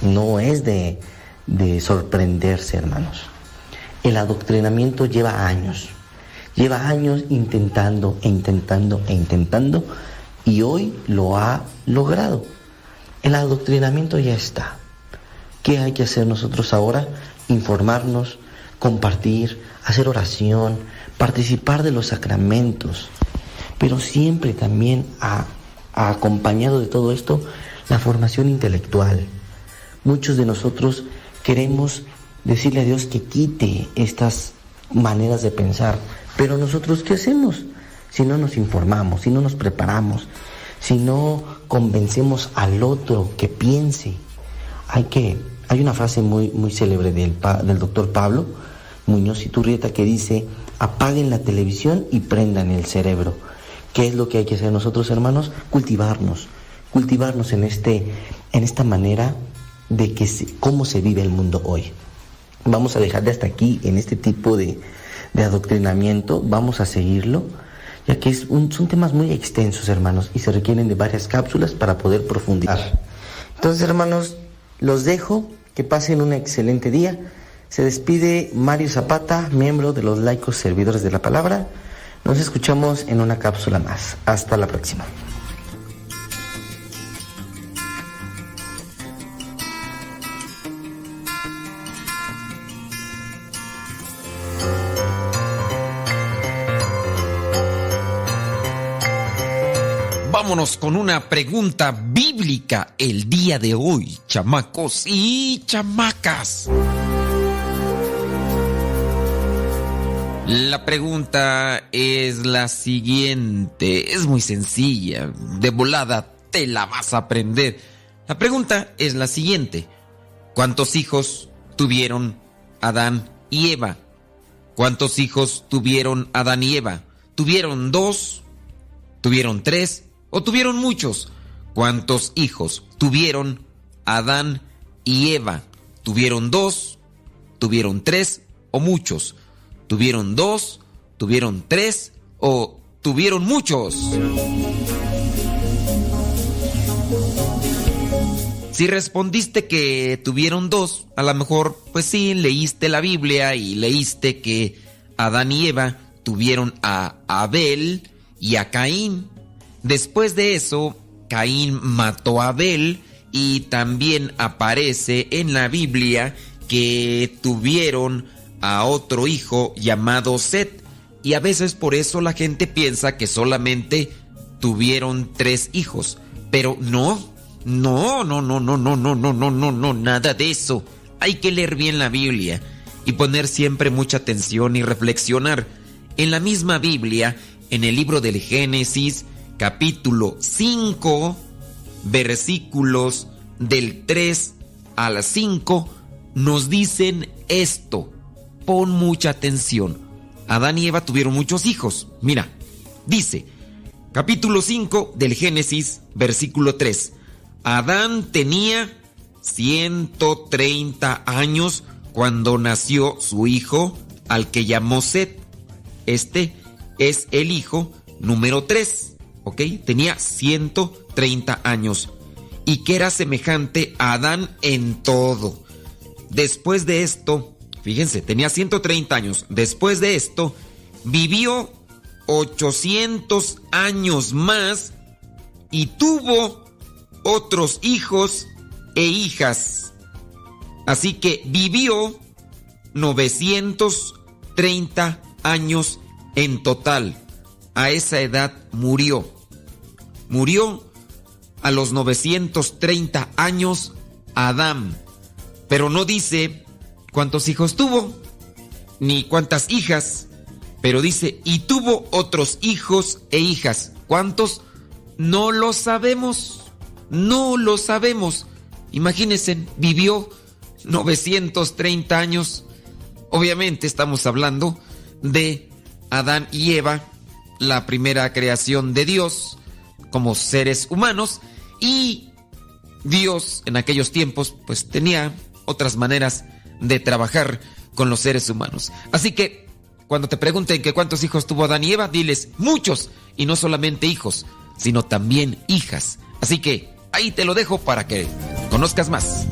no es de, de sorprenderse, hermanos. El adoctrinamiento lleva años, lleva años intentando e intentando e intentando y hoy lo ha logrado. El adoctrinamiento ya está. ¿Qué hay que hacer nosotros ahora? Informarnos, compartir, hacer oración, participar de los sacramentos, pero siempre también ha, acompañado de todo esto la formación intelectual. Muchos de nosotros queremos decirle a Dios que quite estas maneras de pensar, pero nosotros ¿qué hacemos? Si no nos informamos, si no nos preparamos, si no convencemos al otro que piense. Hay que, hay una frase muy, muy célebre del, del doctor Pablo Muñoz y Turrieta que dice, apaguen la televisión y prendan el cerebro. ¿Qué es lo que hay que hacer nosotros, hermanos? Cultivarnos, cultivarnos en, este, en esta manera de que cómo se vive el mundo hoy. Vamos a dejar de hasta aquí en este tipo de, de adoctrinamiento, vamos a seguirlo, ya que es un, son temas muy extensos, hermanos, y se requieren de varias cápsulas para poder profundizar. Entonces, hermanos, los dejo, que pasen un excelente día. Se despide Mario Zapata, miembro de los laicos servidores de la palabra. Nos escuchamos en una cápsula más. Hasta la próxima. Vámonos con una pregunta bíblica el día de hoy, chamacos y chamacas. La pregunta es la siguiente, es muy sencilla, de volada te la vas a aprender. La pregunta es la siguiente, ¿cuántos hijos tuvieron Adán y Eva? ¿Cuántos hijos tuvieron Adán y Eva? ¿Tuvieron dos? ¿Tuvieron tres? ¿O tuvieron muchos? ¿Cuántos hijos tuvieron Adán y Eva? ¿Tuvieron dos? ¿Tuvieron tres? ¿O muchos? ¿Tuvieron dos? ¿Tuvieron tres? ¿O tuvieron muchos? Si respondiste que tuvieron dos, a lo mejor, pues sí, leíste la Biblia y leíste que Adán y Eva tuvieron a Abel y a Caín. Después de eso, Caín mató a Abel y también aparece en la Biblia que tuvieron a otro hijo llamado Set. Y a veces por eso la gente piensa que solamente tuvieron tres hijos. Pero no, no, no, no, no, no, no, no, no, no, no, nada de eso. Hay que leer bien la Biblia y poner siempre mucha atención y reflexionar. En la misma Biblia, en el libro del Génesis, capítulo 5, versículos del 3 al 5, nos dicen esto. Pon mucha atención. Adán y Eva tuvieron muchos hijos. Mira, dice, capítulo 5 del Génesis, versículo 3. Adán tenía 130 años cuando nació su hijo, al que llamó Set. este es el hijo número 3, ¿ok? Tenía 130 años y que era semejante a Adán en todo. Después de esto, fíjense, tenía 130 años. Después de esto, vivió 800 años más y tuvo otros hijos e hijas. Así que vivió 930 años en total. A esa edad murió. Murió a los 930 años Adán. Pero no dice cuántos hijos tuvo, ni cuántas hijas. Pero dice, y tuvo otros hijos e hijas. ¿Cuántos? No lo sabemos. No lo sabemos. Imagínense, vivió 930 años. Obviamente estamos hablando de Adán y Eva, la primera creación de Dios como seres humanos y Dios en aquellos tiempos pues tenía otras maneras de trabajar con los seres humanos. Así que cuando te pregunten que cuántos hijos tuvo Adán y Eva, diles muchos y no solamente hijos, sino también hijas. Así que ahí te lo dejo para que conozcas más.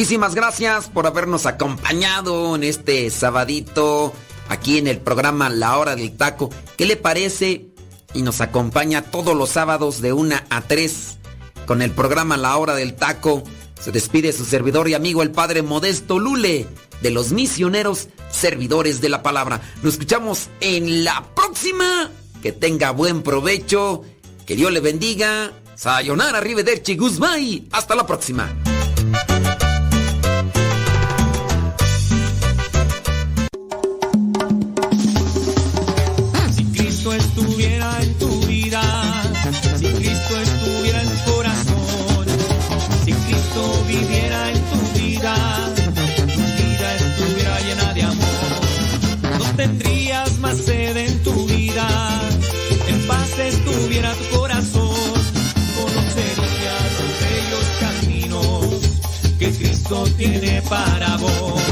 Muchísimas gracias por habernos acompañado en este sabadito aquí en el programa La Hora del Taco. ¿Qué le parece? Y nos acompaña todos los sábados de 1 a 3 con el programa La Hora del Taco. Se despide su servidor y amigo el Padre Modesto Lule de los misioneros servidores de la palabra. Nos escuchamos en la próxima. Que tenga buen provecho. Que Dios le bendiga. Sayonara, arrivederci, Guzmai. Hasta la próxima. Cristo tiene para vos.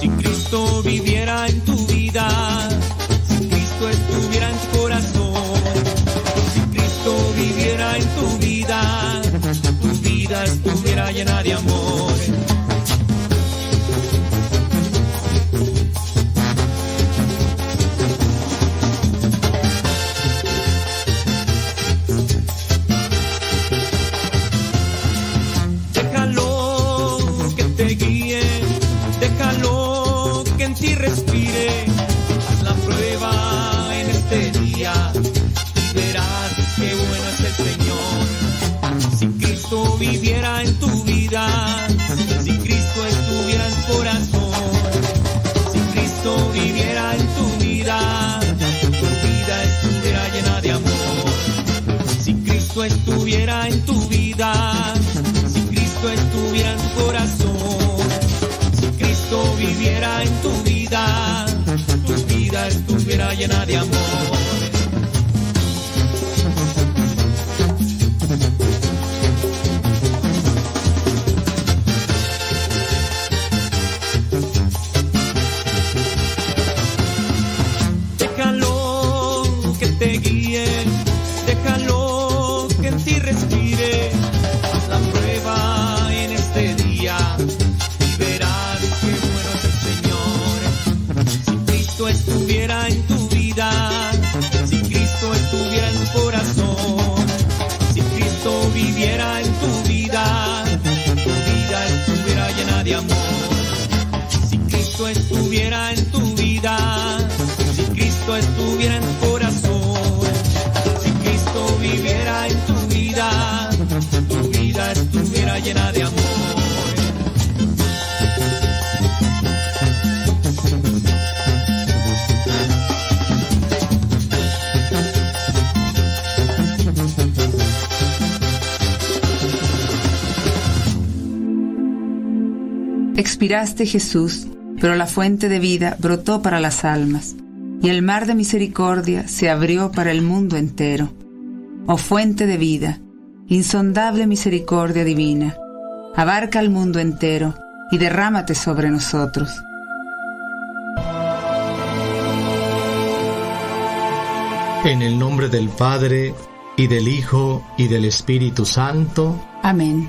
Si Cristo viviera en tu vida, si Cristo estuviera en tu corazón, si Cristo viviera en tu vida, tu vida estuviera llena de amor. Llena de amor. Expiraste Jesús, pero la fuente de vida brotó para las almas, y el mar de misericordia se abrió para el mundo entero. Oh fuente de vida, insondable misericordia divina, abarca el mundo entero y derrámate sobre nosotros. En el nombre del Padre, y del Hijo, y del Espíritu Santo. Amén.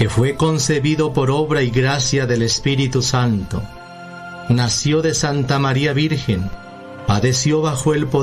que fue concebido por obra y gracia del Espíritu Santo. Nació de Santa María Virgen, padeció bajo el poder